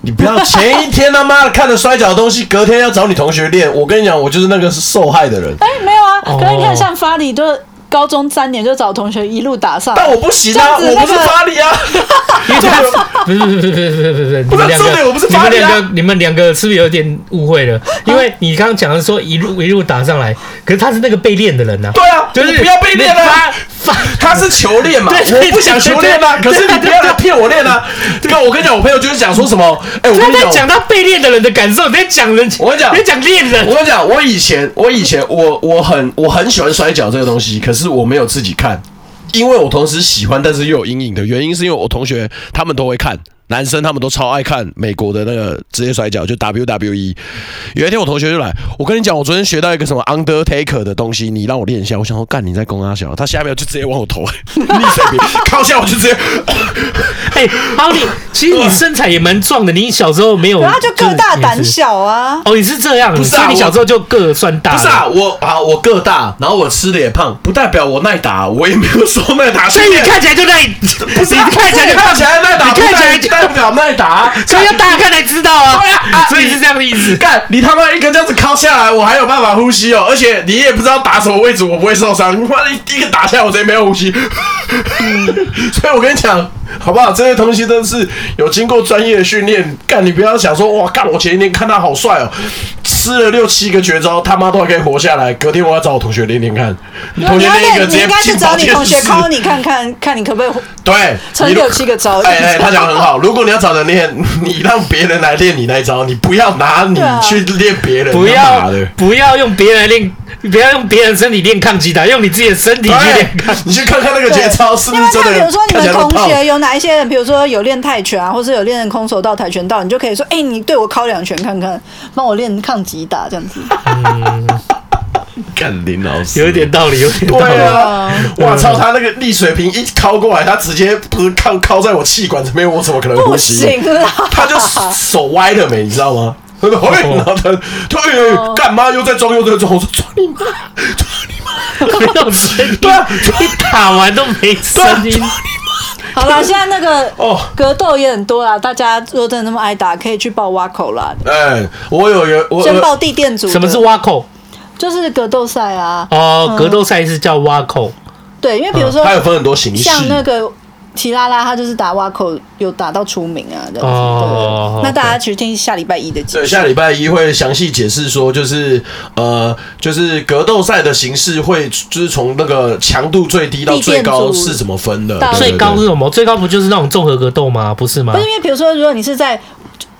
你不要前一天他妈的看着摔跤的东西，隔天要找你同学练。我跟你讲，我就是那个是受害的人。哎、欸，没有啊，可是你看像发力都。高中三年就找同学一路打上，但我不行啊，我不是发力啊，<laughs> 不是不是不是不是不是不是，你们两个你们两个你们两个是不是有点误会了？因为你刚刚讲的说一路一路打上来，可是他是那个被练的人呐。对啊，就是不要被练啊，他是求练嘛，我不想求练啊，可是你不要来骗我练啊。这个我跟你讲，我朋友就是讲说什么，哎，我跟你讲，讲他被练的人的感受，别讲人，我跟你讲，别讲练人。我跟你讲，我以前我以前我我很我很喜欢摔跤这个东西，可。是我没有自己看，因为我同时喜欢，但是又有阴影的原因，是因为我同学他们都会看，男生他们都超爱看美国的那个职业摔跤，就 WWE。有一天我同学就来，我跟你讲，我昨天学到一个什么 Undertaker 的东西，你让我练一下。我想说，干你在攻阿小，他下面就直接往我头逆水平靠下，我就直接。<laughs> 哎、欸，好你其实你身材也蛮壮的，你小时候没有，然后就个大胆小啊。哦，你是这样，不是啊？你小时候就个算大，不是啊？我啊，我个大，然后我吃的也胖，不代表我耐打，我也没有说耐打。所以你看起来就耐，不是？你看起来看起来耐打，你看起来代表耐打，所以要大家看才知道啊。所以是这样的意思。干，你他妈一个这样子敲下来，我还有办法呼吸哦，而且你也不知道打什么位置，我不会受伤。你妈的，第一个打下来，我直接没有呼吸。所以我跟你讲。好不好？这些东西都是有经过专业的训练。干，你不要想说哇，干！我前一天看他好帅哦，吃了六七个绝招，他妈都还可以活下来。隔天我要找我同学练练看，你同学练一个直接进保健室。你应该是找你同学考你看看，看你可不可以对成六七个招。哎哎，他讲很好。如果你要找人练，<laughs> 你让别人来练你那一招，你不要拿你去练别人。不要不要用别人来练。你不要用别人身体练抗击打，用你自己的身体去练抗。你去看看那个节操是不是真的？比如说你们同学有哪一些人，比如说有练泰拳啊，或是有练空手道、跆拳道，你就可以说：“哎、欸，你对我敲两拳看看，帮我练抗击打这样子。嗯”干林老师有一点道理，有点道理。对啊，我操，他那个逆水瓶一敲过来，他直接不是靠靠在我气管这边，我怎么可能呼吸？他就手歪了没，你知道吗？他说：“嘿，然后他，他，干嘛又在装又在装？我说装你妈，装你妈，<laughs> 没有声音。对啊，你打完都没声音。<laughs> 好了，<laughs> 现在那个哦，格斗也很多啦。大家如果真的那么爱打，可以去报挖口啦。哎，我有有，我先报地垫组。什么是挖口？就是格斗赛啊。哦，格斗赛是叫挖口。对，因为比如说，它有分很多形式，像那个。提拉拉，他就是打挖口，有打到出名啊，这样子。哦，那大家去听下礼拜一的节目。对，下礼拜一会详细解释说，就是呃，就是格斗赛的形式会，就是从那个强度最低到最高是怎么分的？最高是什么？最高不就是那种综合格斗吗？不是吗？不是，因为比如说，如果你是在。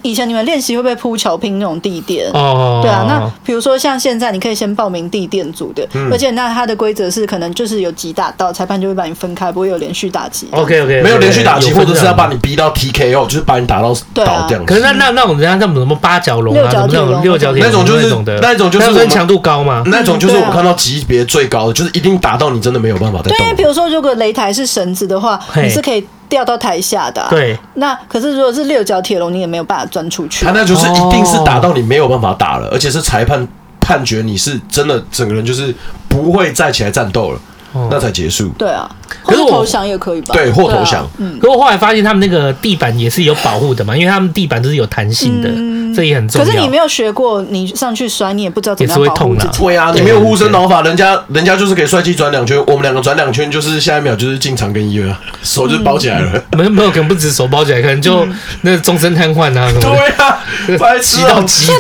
以前你们练习会不会铺桥拼那种地垫？哦，对啊。那比如说像现在，你可以先报名地垫组的，嗯、而且那它的规则是可能就是有几打到，裁判就会把你分开，不会有连续打击。OK OK，没有连续打击，或者是要把你逼到 TKO，就是把你打到倒掉。可是那那那种人家那种什么八角龙啊，那种六角铁那种就是那种就是分强度高吗？那种就是我看到级别最高的，就是一定打到你真的没有办法再动。对，因为比如说如果擂台是绳子的话，你是可以。掉到台下的、啊，对。那可是如果是六角铁笼，你也没有办法钻出去。他那就是一定是打到你没有办法打了，而且是裁判判决你是真的整个人就是不会再起来战斗了。那才结束。对啊，或者投降也可以吧？对，或投降。嗯。可我后来发现他们那个地板也是有保护的嘛，因为他们地板都是有弹性的，这也很重要。可是你没有学过，你上去摔，你也不知道怎么样保护自己。对啊，你没有护身老法，人家人家就是可以帅气转两圈，我们两个转两圈就是下一秒就是进场跟医院，手就包起来了。没有没有，可能不止手包起来，可能就那终身瘫痪啊什么。对啊，<laughs> 白痴到极致。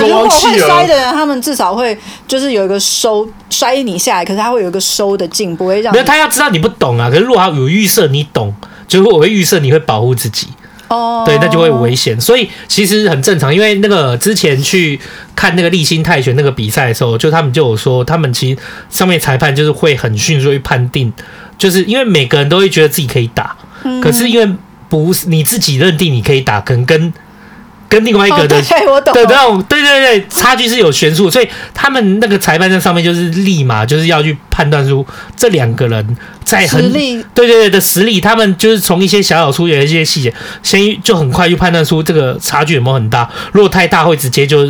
如果会摔的人，他们至少会就是有一个收摔你下来，可是他会有一个收的劲，不会让。没有，他要知道你不懂啊。可是如果他有预设，你懂，就是我会预设你会保护自己。哦，对，那就会危险。所以其实很正常，因为那个之前去看那个立新泰拳那个比赛的时候，就他们就有说，他们其实上面裁判就是会很迅速去判定，就是因为每个人都会觉得自己可以打，可是因为不是你自己认定你可以打，跟跟。跟另外一个的，对那种，对对对，差距是有悬殊，所以他们那个裁判在上面就是立马就是要去判断出这两个人在很，对对对的实力，他们就是从一些小小出现的一些细节，先就很快就判断出这个差距有没有很大，如果太大会直接就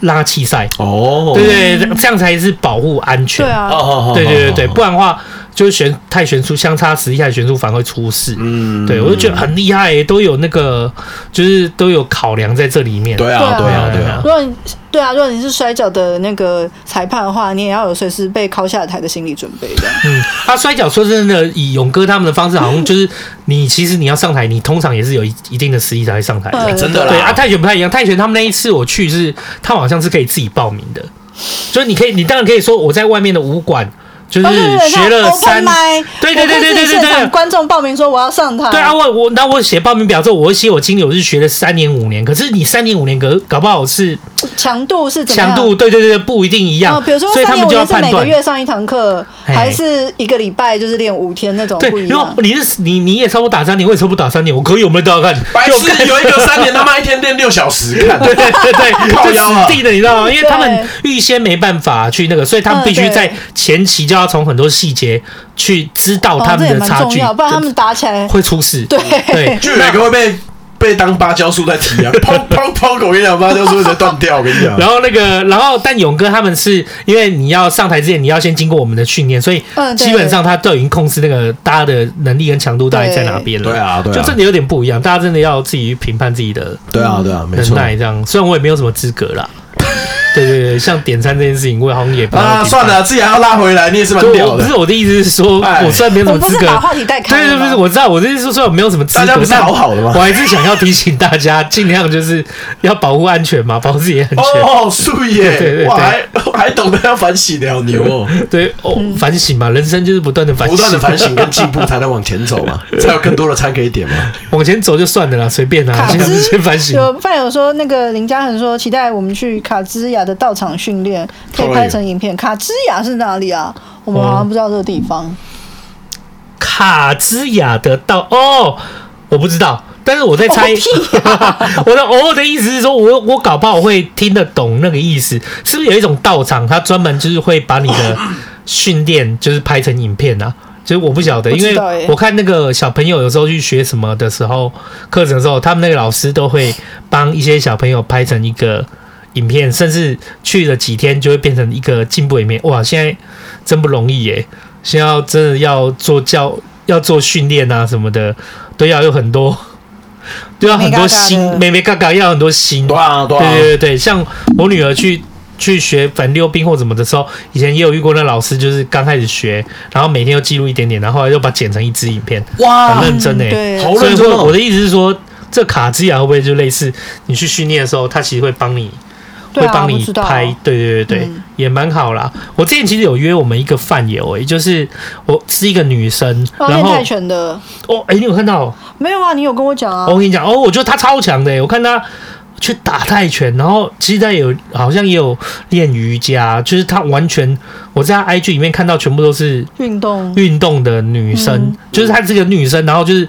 让他弃赛。哦，对对对，这样才是保护安全。对啊，对对对对，不然的话。就是悬太悬殊，相差十一太悬殊，反而会出事。嗯，对我就觉得很厉害，都有那个，就是都有考量在这里面。对啊，对啊，对啊。如果你对啊，如果你是摔跤的那个裁判的话，你也要有随时被敲下台的心理准备的。嗯，他摔跤说真的，以勇哥他们的方式，好像就是你其实你要上台，你通常也是有一一定的实力才会上台的。真的啦。对啊，泰拳不太一样，泰拳他们那一次我去是，他好像是可以自己报名的，所以你可以，你当然可以说我在外面的武馆。就是学了三，对对对对对对对，观众报名说我要上台。对啊，我我那我写报名表之后，我会写我经历，我是学了三年五年。可是你三年五年，可搞不好是强度是强度，对对对，不一定一样。比如说三年五年是每个月上一堂课，还是一个礼拜就是练五天那种？不一样你是你你也差不多打三年，我也差不多打三年，我可以有没有都要看？白痴，有一个三年他妈一天练六小时，看对对对对，就 <laughs> 死定了，你知道吗？因为他们预先没办法去那个，所以他们必须在前期就要从很多细节去知道他们的差距，不然他们打起来会出事。对对，<laughs> 就每个会被被当芭蕉树在提啊，<laughs> 砰砰砰！我跟你讲，芭蕉树在断掉。我跟你讲，<laughs> 然后那个，然后但勇哥他们是因为你要上台之前，你要先经过我们的训练，所以基本上他都已经控制那个大家的能力跟强度到底在哪边了。对啊，对，就真的有点不一样，大家真的要自己去评判自己的。对啊，对啊，没错。这样，虽然我也没有什么资格啦。<laughs> 对对对，像点餐这件事情，我好像也啊，算了，自己还要拉回来，你也是蛮屌的。不是我的意思是说，我虽然没有什么资格，把话题带开。对对，不是，我知道，我的意思是说，我没有什么资格，大家不是好好的吗？我还是想要提醒大家，尽量就是要保护安全嘛，<laughs> 保护自己安全。哦，素耶，对对，我还还懂得要反省的，好牛哦。对哦，反省嘛，人生就是不断的反省，不断的反省跟进步，才能往前走嘛，<laughs> 才有更多的餐可以点嘛。往前走就算了啦，随便啦，先先反省。有饭友说，那个林嘉恒说，期待我们去卡姿雅的道场训练。可以拍成影片。卡姿雅是哪里啊？我们好像不知道这个地方。卡姿雅的道哦，我不知道，但是我在猜。<laughs> 我的哦的意思是说，我我搞不好会听得懂那个意思，是不是有一种道场，他专门就是会把你的 <coughs> 训练就是拍成影片啊？就是我不晓得，因为我看那个小朋友有时候去学什么的时候，课程的时候，他们那个老师都会帮一些小朋友拍成一个。影片，甚至去了几天就会变成一个进步影片。哇，现在真不容易耶！现在要真的要做教，要做训练啊什么的，都要有很多，<laughs> 都要很多心，妹妹嘎嘎要很多心。对啊，对对对，像我女儿去去学反溜冰或什么的时候，以前也有遇过那老师，就是刚开始学，然后每天又记录一点点，然后后来又把剪成一支影片。哇，很认真诶。对，所以说我的意思是说，这卡姿雅会不会就类似你去训练的时候，他其实会帮你。会帮你拍，对对对对，嗯、也蛮好啦。我之前其实有约我们一个饭友，也，就是我是一个女生，哦、然后泰拳的哦，哎，你有看到？没有啊，你有跟我讲啊。我跟你讲哦，我觉得她超强的，我看她去打泰拳，然后其实他有好像也有练瑜伽，就是她完全我在他 IG 里面看到全部都是运动运动的女生，嗯、就是她这个女生，然后就是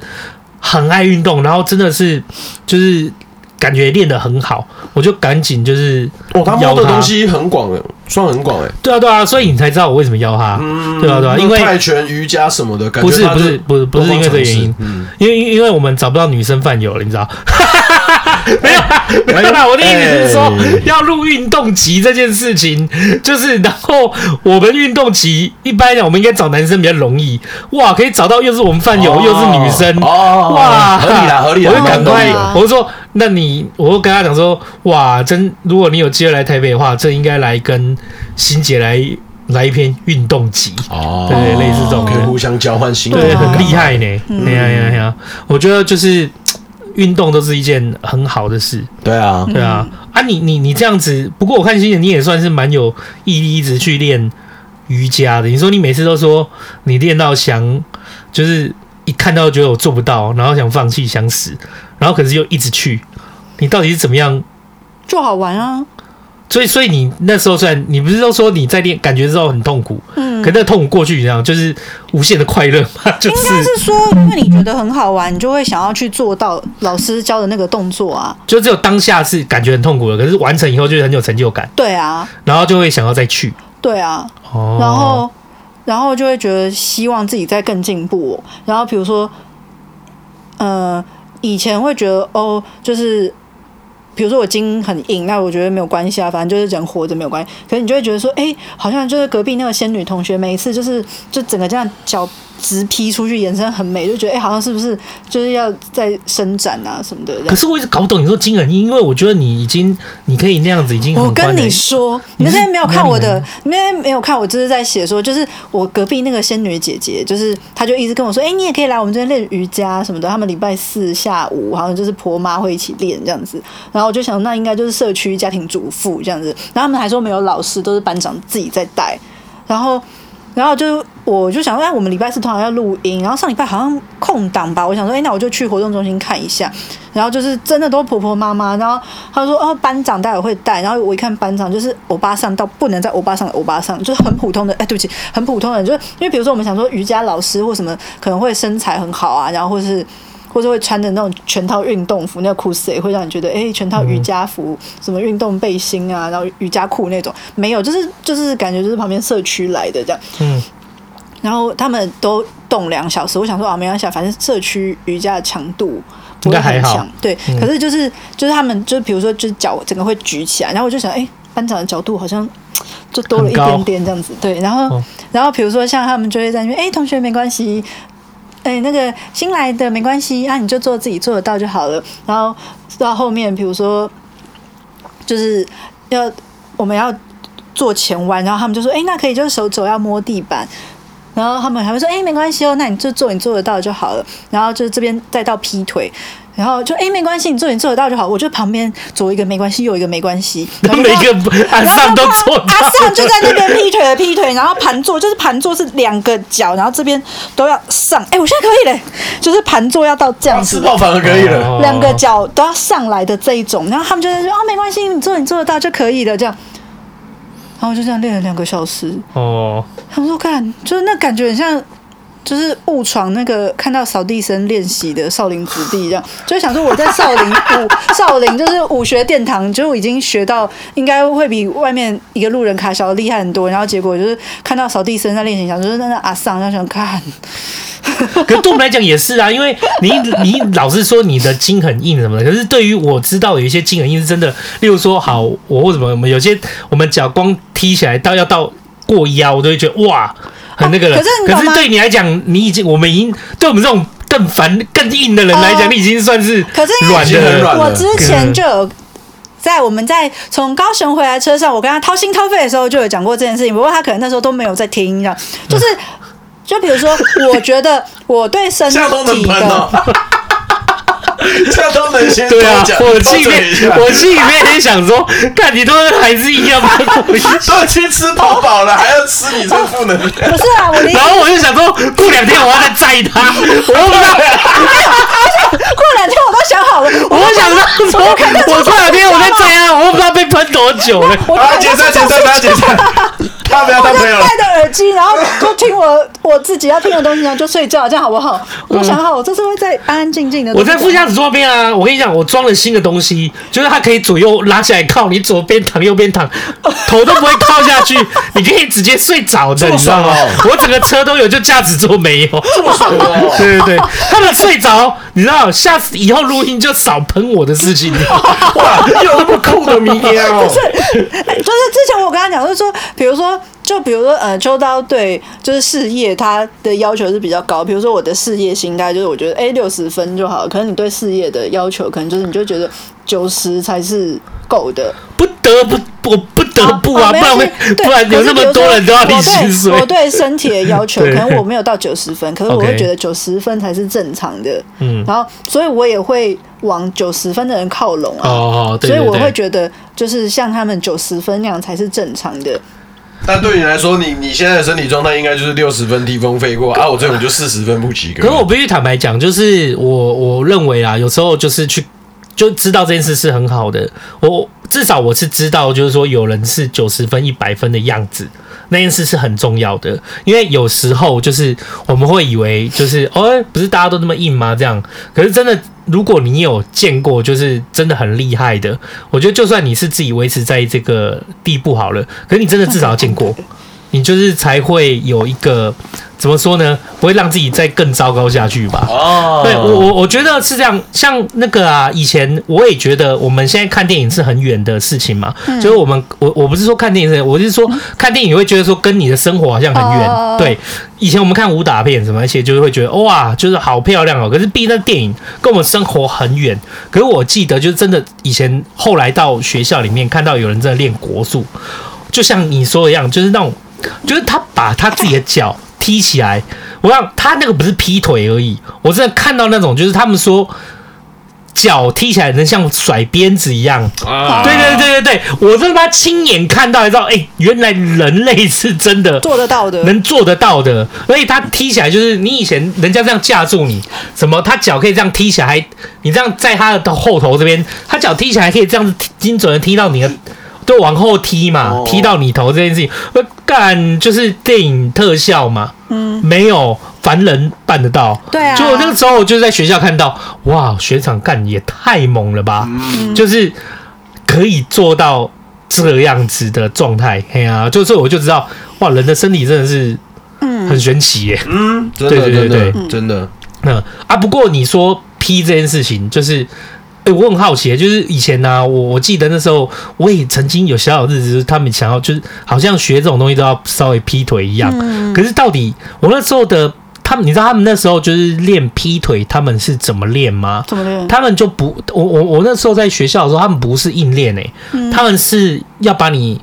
很爱运动，然后真的是就是。感觉练得很好，我就赶紧就是哦，他摸的东西很广的，算很广哎。对啊，对啊，所以你才知道我为什么邀他。嗯，对啊，对啊，因为泰拳、瑜伽什么的，感觉不是不是不是不是因为这个原因，嗯，因为因为我们找不到女生饭友了，你知道？<laughs> 没有啦没有啦，我的意思是说，要录运动集这件事情，就是然后我们运动集一般来讲，我们应该找男生比较容易。哇，可以找到又是我们饭友，又是女生，哦，哇，合理啦，合理啦，我就赶快，我就说。那你，我就跟他讲说，哇，真，如果你有机会来台北的话，这应该来跟欣姐来来一篇运动集。哦，对，类似这种，可以互相交换心得，对，很厉害呢。哎呀呀呀，我觉得就是运动都是一件很好的事。对啊，对啊，啊，你你你这样子，不过我看欣姐你也算是蛮有毅力，一直去练瑜伽的。你说你每次都说你练到想，就是一看到觉得我做不到，然后想放弃，想死。然后可是又一直去，你到底是怎么样？就好玩啊！所以，所以你那时候虽然你不是都说你在练，感觉之后很痛苦，嗯，可那痛苦过去，一样就是无限的快乐嘛？<laughs> 就是应该是说，因为你觉得很好玩，你就会想要去做到老师教的那个动作啊。就只有当下是感觉很痛苦的，可是完成以后就很有成就感。对啊，然后就会想要再去。对啊，哦，然后然后就会觉得希望自己再更进步。然后比如说，呃。以前会觉得哦，就是比如说我筋很硬，那我觉得没有关系啊，反正就是人活着没有关系。可是你就会觉得说，哎，好像就是隔壁那个仙女同学，每一次就是就整个这样脚。直劈出去，延伸很美，就觉得哎、欸，好像是不是就是要再伸展啊什么的？可是我一直搞不懂你说惊人，因为我觉得你已经你可以那样子已经。我跟你说，你那天没有看我的，你那天没有看我就是在写说，就是我隔壁那个仙女姐姐，就是她就一直跟我说，哎、欸，你也可以来我们这边练瑜伽什么的。他们礼拜四下午好像就是婆妈会一起练这样子，然后我就想，那应该就是社区家庭主妇这样子。然后他们还说没有老师，都是班长自己在带，然后。然后就我就想说，哎，我们礼拜四通常要录音，然后上礼拜好像空档吧，我想说，哎，那我就去活动中心看一下。然后就是真的都婆婆妈妈，然后他说，哦，班长待会会带。然后我一看班长，就是欧巴上到不能在欧巴桑的欧巴上，就是很普通的，哎，对不起，很普通的，就是因为比如说我们想说瑜伽老师或什么可能会身材很好啊，然后或是或者会穿的那种全套运动服，那个裤子也会让你觉得，哎，全套瑜伽服，什么运动背心啊，然后瑜伽裤那种没有，就是就是感觉就是旁边社区来的这样。嗯。然后他们都动两小时，我想说啊，没关系，反正社区瑜伽的强度不会很强，对。嗯、可是就是就是他们就是比如说就是脚整个会举起来，然后我就想，哎，班长的角度好像就多了一点点这样子，对。然后、哦、然后比如说像他们就会在那边，哎，同学没关系，哎，那个新来的没关系，啊，你就做自己做得到就好了。然后到后面，比如说就是要我们要做前弯，然后他们就说，哎，那可以，就是手肘要摸地板。然后他们还会说：“哎，没关系哦，那你就做你做得到就好了。”然后就是这边再到劈腿，然后就哎，没关系，你做你做得到就好。我就旁边左一个没关系，右一个没关系。<laughs> 然后每个阿上都做，阿尚就在那边劈腿的劈腿，然后盘坐就是盘坐是两个脚，然后这边都要上。哎，我现在可以嘞，就是盘坐要到这样子，吃爆反而可以了，两个脚都要上来的这一种。然后他们就在说：“哦，没关系，你做你做得到就可以了。”这样。然后就这样练了两个小时。哦，他们说看，就是那感觉很像，就是误闯那个看到扫地僧练习的少林子弟这样，就想说我在少林武少林就是武学殿堂，就已经学到应该会比外面一个路人卡小厉害很多。然后结果就是看到扫地僧在练习，想说那那阿桑，就想看。可是对我们来讲也是啊，因为你你老是说你的筋很硬什么的，可是对于我知道有一些筋很硬是真的，例如说好我或什么我们有些我们脚光踢起来到要到过腰，我都会觉得哇 <laughs> 很那个了。哦、可是可是对你来讲，你已经我们已经对我们这种更烦更硬的人来讲，你已经算是可是软的。我之前就有在我们在从高雄回来车上，我跟他掏心掏肺的时候就有讲过这件事情，不过他可能那时候都没有在听，这样就是。就比如说，我觉得我对身体的，<laughs> 这样都能先对啊，我心里面，我心里面也想说，看你都跟孩子一样，<laughs> 都已经吃饱饱了，还要吃你这负能量？不是啊，我然后我就想说，过两天我要再载他，我不知道，过两天我都想好了，我都想说，我过两天我再载啊，我不知道被喷多久了，我要解散，解散，不要解散。他不要当朋友了。戴着耳机，然后就听我我自己要听的东西，然后就睡觉，这样好不好？我想好，我这次会在安安静静的。我在副驾驶座边啊，我跟你讲，我装了新的东西，就是它可以左右拉起来靠，你左边躺，右边躺，头都不会靠下去，<laughs> 你可以直接睡着的，你知道吗？我整个车都有，就驾驶座没有。这么爽哦！<laughs> 对对对，他们睡着，你知道，下次以后录音就少喷我的事情。<laughs> 哇，有那么酷的明天哦！就是，就是之前我跟他讲，就是说，比如说。就比如说，呃，秋刀对就是事业，他的要求是比较高。比如说我的事业心态就是，我觉得哎，六十分就好了。可能你对事业的要求，可能就是你就觉得九十才是够的。不得不，我不得不啊，不然会，不然有那么多人都要你薪水。我对身体的要求，<laughs> 可能我没有到九十分，可是我会觉得九十分才是正常的。嗯，然后所以我也会往九十分的人靠拢啊。哦，对对对。所以我会觉得，就是像他们九十分那样才是正常的。但对你来说，你你现在的身体状态应该就是六十分低风飞过啊，我这种就四十分不及格。可是我必须坦白讲，就是我我认为啊，有时候就是去就知道这件事是很好的。我至少我是知道，就是说有人是九十分、一百分的样子，那件事是很重要的。因为有时候就是我们会以为就是哦，不是大家都那么硬吗？这样，可是真的。如果你有见过，就是真的很厉害的，我觉得就算你是自己维持在这个地步好了，可是你真的至少要见过，你就是才会有一个。怎么说呢？不会让自己再更糟糕下去吧？哦，对我我我觉得是这样。像那个啊，以前我也觉得我们现在看电影是很远的事情嘛。嗯、就是我们我我不是说看电影，我是说看电影会觉得说跟你的生活好像很远。哦、对，以前我们看武打片什么，而且就是会觉得哇，就是好漂亮哦。可是毕竟那电影跟我们生活很远。可是我记得，就是真的以前后来到学校里面看到有人在练国术，就像你说的一样，就是那种，就是他把他自己的脚。踢起来，我让他那个不是劈腿而已，我真的看到那种，就是他们说脚踢起来能像甩鞭子一样。啊，对对对对对，我真的他亲眼看到，才知道，哎，原来人类是真的做得到的，能做得到的。所以他踢起来就是你以前人家这样架住你，什么他脚可以这样踢起来，还你这样在他的后头这边，他脚踢起来可以这样子精准的踢到你的。都往后踢嘛，哦、踢到你头这件事情，我干就是电影特效嘛，嗯，没有凡人办得到，对啊。就我那个时候，我就在学校看到，哇，学长干也太猛了吧，嗯、就是可以做到这样子的状态，嘿呀、啊，就是我就知道，哇，人的身体真的是，嗯，很神奇耶，嗯，对对对对，真的，嗯。啊，不过你说 P 这件事情，就是。哎、欸，我很好奇，就是以前呢、啊，我我记得那时候我也曾经有小小日子，就是他们想要，就是好像学这种东西都要稍微劈腿一样。嗯、可是到底我那时候的他们，你知道他们那时候就是练劈腿，他们是怎么练吗？怎么练？他们就不，我我我那时候在学校的时候，他们不是硬练诶、欸，嗯、他们是要把你。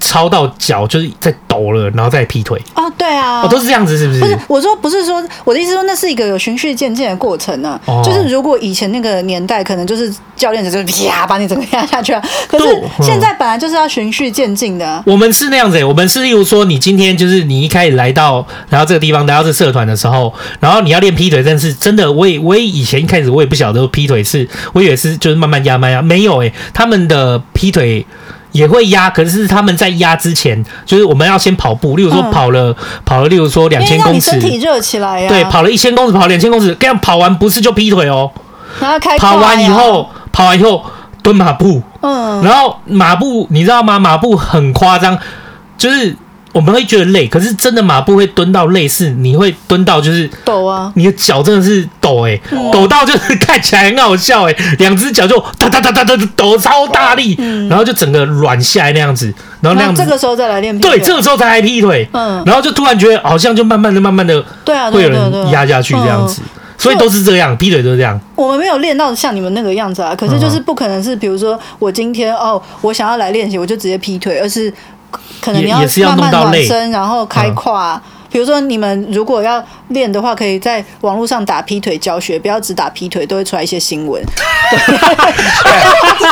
操到脚就是在抖了，然后再劈腿哦，对啊，哦，都是这样子，是不是？不是，我说不是说我的意思说那是一个有循序渐进的过程呢、啊。哦、就是如果以前那个年代，可能就是教练就是啪把你整个压下去啊。可是现在本来就是要循序渐进的、啊。我们是那样子、欸，我们是例如说，你今天就是你一开始来到来到这个地方，来到这社团的时候，然后你要练劈腿，但是真的，我也我也以前一开始我也不晓得劈腿是，我以为是就是慢慢压慢压，没有诶、欸，他们的劈腿。也会压，可是他们在压之前，就是我们要先跑步，例如说跑了、嗯、跑了，例如说两千公尺，身体热起来呀、啊。对，跑了一千公尺，跑两千公尺，这样跑完不是就劈腿哦。然后开、啊、跑完以后，跑完以后蹲马步，嗯，然后马步你知道吗？马步很夸张，就是。我们会觉得累，可是真的马步会蹲到累，是你会蹲到就是抖啊，你的脚真的是抖哎、欸，抖到就是看起来很好笑哎、欸，两只脚就哒哒哒哒哒抖超大力，嗯、然后就整个软下来那样子，然后那样子，这个时候再来练对，这个时候才来劈腿，嗯，然后就突然觉得好像就慢慢的、慢慢的，对啊，会有人压下去这样子，所以都是这样，劈腿都是这样。我们没有练到像你们那个样子啊，可是就是不可能是，比如说我今天哦，我想要来练习，我就直接劈腿，而是。可能你要慢慢暖身，然后开胯。嗯、比如说，你们如果要练的话，可以在网络上打劈腿教学，不要只打劈腿，都会出来一些新闻。<laughs>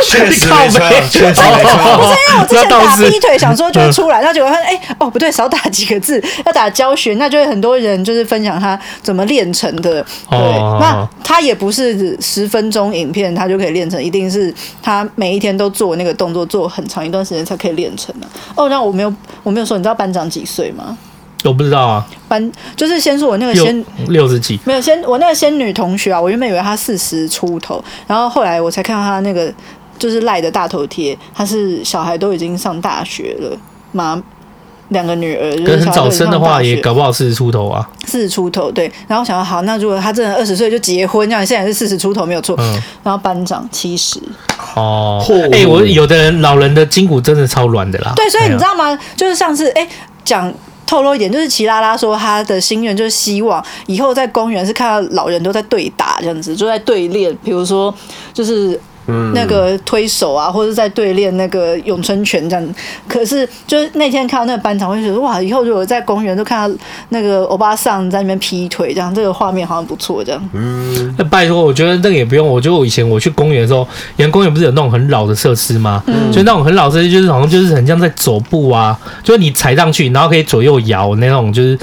确实没错，确实没错。不是因为我之前打劈腿，想说就会出来，然后结果发现，哎，哦，不对，少打几个字，要打教学，那就会很多人就是分享他怎么练成的。对，那他也不是十分钟影片，他就可以练成，一定是他每一天都做那个动作，做很长一段时间才可以练成的。哦，那我没有，我没有说，你知道班长几岁吗？我不知道啊，班就是先说我那个仙六十几，没有先我那个仙女同学啊，我原本以为她四十出头，然后后来我才看到她那个就是赖的大头贴，她是小孩都已经上大学了，妈两个女儿，可是很早生的话也搞不好四十出头啊，四十出头对，然后想说好，那如果她真的二十岁就结婚，这样现在是四十出头没有错，嗯，然后班长七十。哦，哎、欸，我有的人老人的筋骨真的超软的啦，对，所以你知道吗？就是上次哎讲。透露一点，就是奇拉拉说他的心愿就是希望以后在公园是看到老人都在对打这样子，就在对练，比如说就是。那个推手啊，或者在对练那个咏春拳这样。可是就是那天看到那个班长，我就觉得哇，以后如果在公园都看到那个欧巴桑在那边劈腿，这样这个画面好像不错这样。嗯，那拜托，我觉得那个也不用。我觉得我以前我去公园的时候，以前公园不是有那种很老的设施吗？嗯，就那种很老的设施，就是好像就是很像在走步啊，就是你踩上去，然后可以左右摇那种，就是。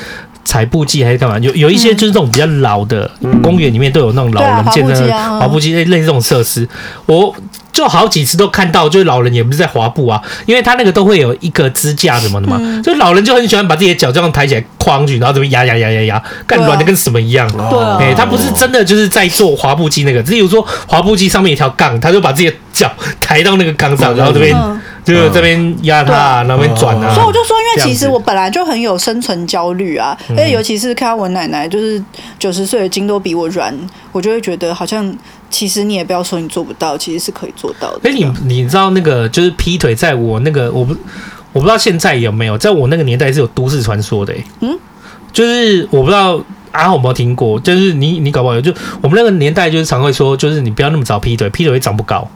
踩步机还是干嘛？有有一些就是这种比较老的公园里面都有那种老人健的滑步机类类似这种设施，我就好几次都看到，就是老人也不是在滑步啊，因为他那个都会有一个支架什么的嘛，就老人就很喜欢把自己的脚这样抬起来框上去，然后这边压压压压压，干软的跟什么一样。对，哎，他不是真的就是在做滑步机那个，只有说滑步机上面一条杠，他就把自己的脚抬到那个杠上，然后这边。就是这边压他，那边转啊。所以我就说，因为其实我本来就很有生存焦虑啊，而且尤其是看到我奶奶，就是九十岁的筋都比我软，我就会觉得好像其实你也不要说你做不到，其实是可以做到的。哎，你你知道那个就是劈腿，在我那个我不我不知道现在有没有，在我那个年代是有都市传说的。嗯，就是我不知道阿豪有没有听过，就是你你搞不好有，就我们那个年代就是常会说，就是你不要那么早劈腿，劈腿会长不高。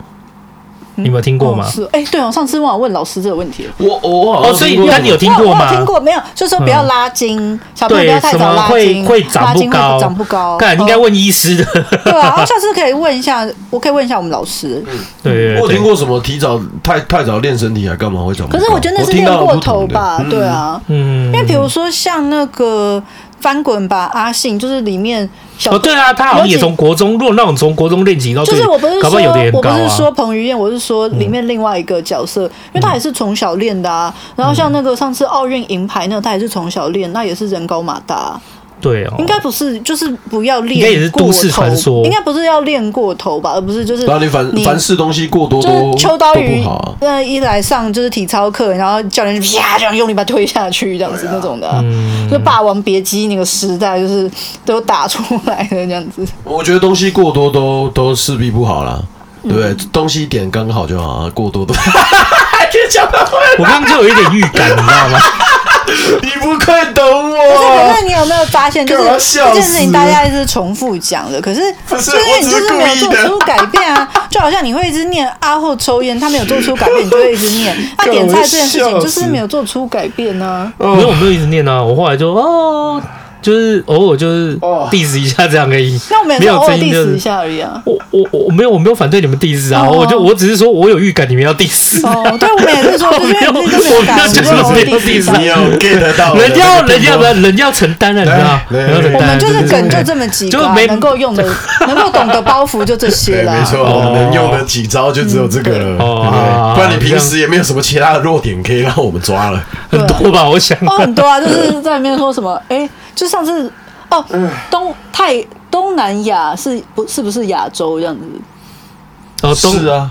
你有没有听过吗？哦是，哎、欸，对哦，上次忘了问老师这个问题了。我我我好像哦，所以那你有听过吗？我有听过没有？就是说不要拉筋，嗯小朋友不要太早拉筋，会会长不高，长不高。看，应该问医师的。对啊，然后下次可以问一下，我可以问一下我们老师。嗯，对，对，对，我有听过什么提早太太早练身体还干嘛会长不高？可是我觉得那是练过头吧，对啊，嗯，因为比如说像那个翻滚吧阿信，就是里面。哦，对啊，他好像也从国中，如果那种从国中练级到，就是我不是说，啊、我不是说彭于晏，我是说里面另外一个角色，嗯、因为他也是从小练的啊。然后像那个上次奥运银牌那，他也是从小练，那也是人高马大、啊。对哦，应该不是，就是不要练过头，应该也是都市传说，应该不是要练过头吧，而不是就是。然后你凡凡事东西过多多，就是秋刀鱼。那一来上就是体操课，然后教练就啪这样用力把他推下去，这样子那种的、啊，嗯、就霸王别姬那个时代就是都打出来的这样子。我觉得东西过多都都势必不好啦，对不对？嗯、东西点刚好就好，过多都。我刚刚就有一点预感，你知道吗？<laughs> 你不快懂我！可是，你有没有发现，就是这件事情大家一直重复讲的，可是就是因为你就是没有做出改变啊，<laughs> 就好像你会一直念阿后抽烟，他没有做出改变，你就会一直念。他 <laughs> 点菜这件事情就是没有做出改变呢、啊。没有，我没有一直念啊，我后来就哦。就是偶尔就是 diss 一下这样而已，那我们也是偶尔 diss 一下而已啊。我我我没有我没有反对你们 diss 啊，我就我只是说我有预感你们要 diss。哦，对，我们也是说，<laughs> 就是没有，我没有 diss。你有 get 到？人家人家不人要承担了，你知道？我们就是梗就这么几个，能够用的，<laughs> 能够懂得包袱就这些了。没错，能用的几招就只有这个了。哦，不然你平时也没有什么其他的弱点可以让我们抓了。很多吧？我想哦，很多啊，就是在里面说什么，哎。就上次哦，东泰东南亚是不是不是亚洲这样子？哦，东是啊。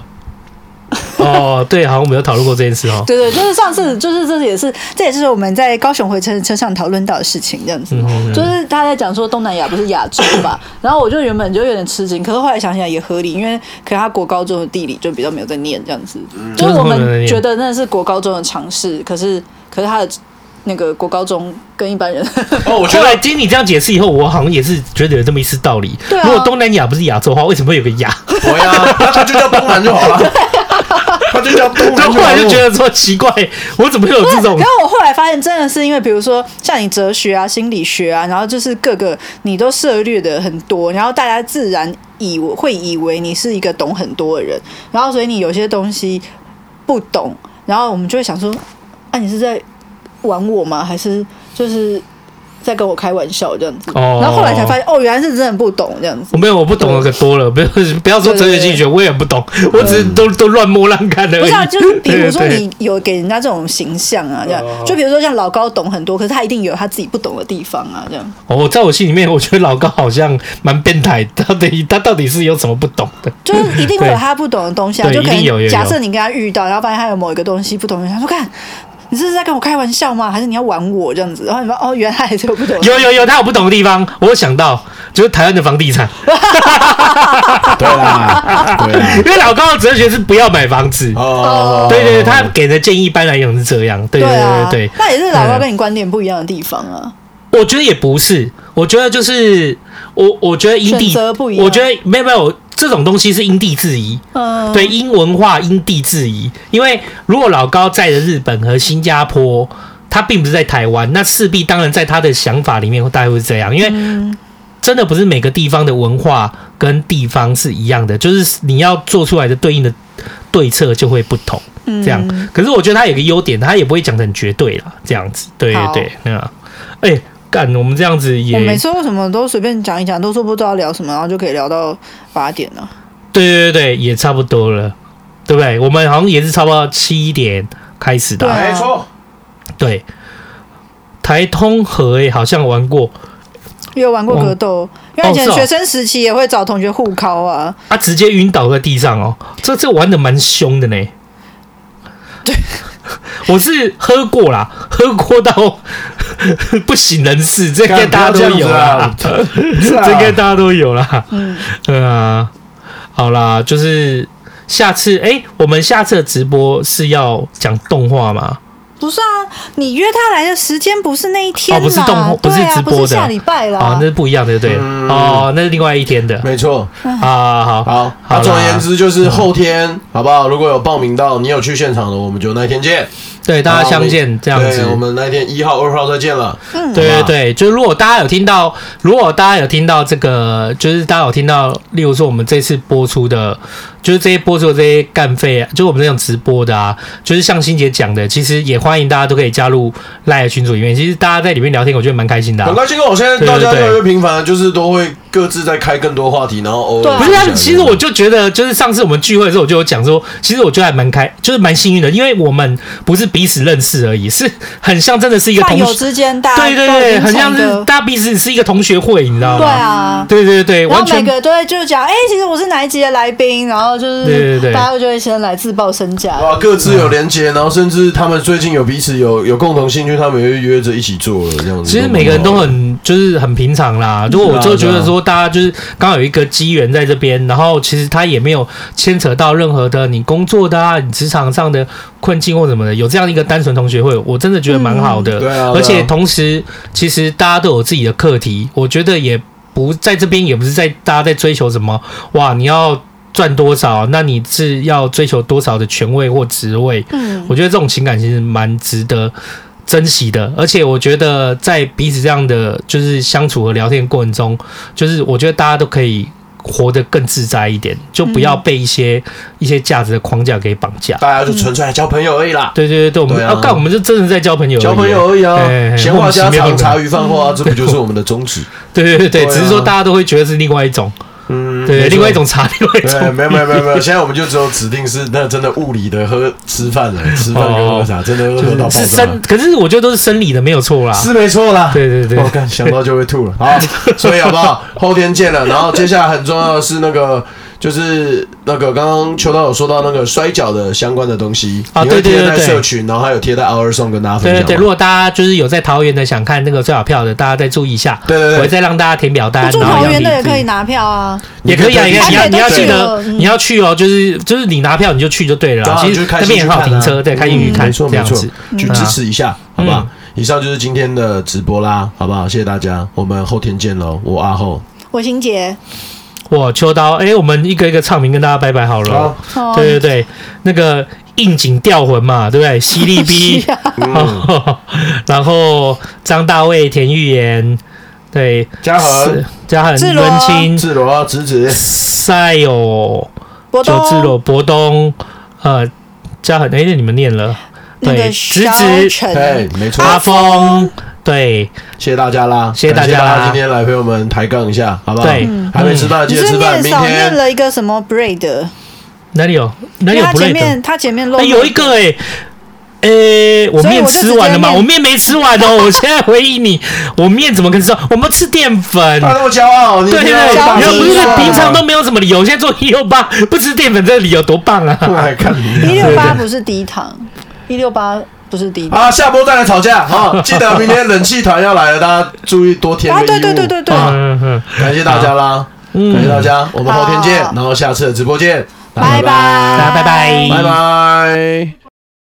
<laughs> 哦，对，好像我们有讨论过这件事哦。对对，就是上次，就是这也是这也是我们在高雄回程车上讨论到的事情，这样子。嗯、就是他在讲说东南亚不是亚洲吧？<laughs> 然后我就原本就有点吃惊，可是后来想起来也合理，因为可能他国高中的地理就比较没有在念这样子。嗯、就是我们觉得那是国高中的尝试，可是可是他的。那个国高中跟一般人哦，我后来 <laughs> 听你这样解释以后，我好像也是觉得有这么一丝道理。对啊，如果东南亚不是亚洲的话，为什么会有个亚？<laughs> 对啊，那他就叫东南就好了。<laughs> 他就叫东南。就后来就觉得说奇怪，我怎么会有这种？然后我后来发现，真的是因为比如说像你哲学啊、心理学啊，然后就是各个你都涉略的很多，然后大家自然以为会以为你是一个懂很多的人，然后所以你有些东西不懂，然后我们就会想说，啊，你是在。玩我吗？还是就是在跟我开玩笑这样子？哦，然后后来才发现，哦，原来是真的不懂这样子。我没有，我不懂的可多了。不要不要说哲学心理学，我也不懂，我只是都都乱摸乱看的。不是啊，就是比如说你有给人家这种形象啊，这样。就比如说像老高懂很多，可是他一定有他自己不懂的地方啊，这样。哦，在我心里面，我觉得老高好像蛮变态。到底他到底是有什么不懂的？就是一定会有他不懂的东西啊。就可能假设你跟他遇到，然后发现他有某一个东西不懂，他说看。你这是在跟我开玩笑吗？还是你要玩我这样子？然后你说哦，原来还是有不懂。有有有，他有不懂的地方。我有想到就是台湾的房地产。<laughs> 对啊，对啊，因为老高的哲学是不要买房子。哦，对对对，他给的建议一般来讲是这样。对对对对，那也是老高跟你观点不一样的地方啊。我觉得也不是，我觉得就是我我觉得因地不一样。我觉得没有没有。这种东西是因地制宜，嗯，对，因文化因地制宜。因为如果老高在的日本和新加坡，他并不是在台湾，那势必当然在他的想法里面大概会是这样。因为真的不是每个地方的文化跟地方是一样的，就是你要做出来的对应的对策就会不同。这样，可是我觉得他有个优点，他也不会讲得很绝对啦，这样子，对对对，哎。干，我们这样子也，我每次为什么都随便讲一讲，都说不知道聊什么，然后就可以聊到八点了。对对对，也差不多了，对不对？我们好像也是差不多七点开始的，没错。对，台通和诶，好像玩过，有玩过格斗，因为以前学生时期也会找同学互考啊。他、啊、直接晕倒在地上哦，这这玩的蛮凶的呢。对。<laughs> 我是喝过啦，喝过到不省人事，这个大家都有啦，<laughs> 这个大家都有啦。嗯，对啊，好啦，就是下次，哎、欸，我们下次的直播是要讲动画吗？不是啊，你约他来的时间不是那一天哦，不是动，不是直播的，不是下礼拜了。哦，那是不一样的，对，哦，那是另外一天的，没错。啊，好好，好。总而言之，就是后天，好不好？如果有报名到，你有去现场的，我们就那天见。对，大家相见这样子。我们那天一号、二号再见了。嗯，对对对，就是如果大家有听到，如果大家有听到这个，就是大家有听到，例如说我们这次播出的，就是这些播出的这些干费啊，就是我们这种直播的啊，就是像欣姐讲的，其实也欢迎大家都可以加入赖的群组里面。其实大家在里面聊天，我觉得蛮开心的。很开心，我现在大家越来越频繁，就是都会各自在开更多话题，然后偶尔不是。啊其实我就觉得，就是上次我们聚会的时候，我就有讲说，其实我觉得还蛮开，就是蛮幸运的，因为我们不是彼此认识而已。是很像，真的是一个同学之间，大家对对对，很像是大家彼此是一个同学会，你知道吗？对啊，对对对，然后每个都会就是讲，哎，其实我是哪一集的来宾，然后就是对对对，大家就会先来自报身价，哇，各自有连接，然后甚至他们最近有彼此有有共同兴趣，他们也会约着一起做了这样子。其实每个人都很就是很平常啦，如果我就觉得说大家就是刚好有一个机缘在这边，然后其实他也没有牵扯到任何的你工作的啊，你职场上的困境或什么的，有这样一个单纯同学会，我真的觉得蛮好的。对啊，而且同时，其实大家都有自己的课题，我觉得也不在这边，也不是在大家在追求什么哇，你要赚多少，那你是要追求多少的权位或职位？嗯，我觉得这种情感其实蛮值得珍惜的。而且我觉得在彼此这样的就是相处和聊天过程中，就是我觉得大家都可以。活得更自在一点，就不要被一些、嗯、一些价值的框架给绑架。大家就纯粹来交朋友而已啦。对对对，我们要干、啊，我们就真的在交朋友，交朋友而已啊。闲话家常，茶余饭后啊，嗯、这不就是我们的宗旨？对对对只是说大家都会觉得是另外一种。嗯，对，另外一种茶，<laughs> 另外一种，没有没有没有没有，<laughs> 现在我们就只有指定是那真的物理的喝吃饭了，<laughs> 吃饭跟喝茶，真的喝到爆炸。是生，可是我觉得都是生理的，没有错啦，是没错啦。对对对，我看想到就会吐了。好，所以好不好？后天见了，然后接下来很重要的是那个。就是那个刚刚秋刀有说到那个摔角的相关的东西啊，对对对，贴在社群，然后还有贴在 Our Song 跟大家分享。对对对，如果大家就是有在桃园的想看那个最好票的，大家再注意一下。对对对，我会再让大家填表单。住桃园的也可以拿票啊，也可以啊，你要你要记得你要去哦，就是就是你拿票你就去就对了。其实那边很好停车，对，开心去看，没错没错，去支持一下，好不好？以上就是今天的直播啦，好不好？谢谢大家，我们后天见喽。我阿后，我欣洁。哇，秋刀，哎、欸，我们一个一个唱名跟大家拜拜好了。Oh. 对对对，那个应景吊魂嘛，对不对？犀利逼，<laughs> <laughs> 然后张大卫、田玉妍，对，嘉恒、嘉恒、文清、智罗、直子、赛友、博东、智罗、博东，呃，嘉恒，哎、欸，你们念了，对，直子，对，没错，阿峰。对，谢谢大家啦，谢谢大家啦，今天来陪我们抬杠一下，好不好？对，还没吃饭记得吃饭。明天念了一个什么 bread？哪里有？哪里有 bread？他前面他前面漏有一个哎，哎，我面吃完了吗？我面没吃完哦，<laughs> 我现在回忆你，我面怎么跟你说？我们吃淀粉，他那么骄傲，对对对，你要不是平常都没有什么理由，现在做一六八不吃淀粉，这个理由多棒啊！<laughs> 一六八不是低糖，一六八。不是第一啊，下播再来吵架 <laughs> 啊，记得明天冷气团要来了，大家注意多添衣物。对对对对。对，感谢大家啦，感谢大家，我们后天见，然后下次的直播见，拜拜，拜拜，拜拜。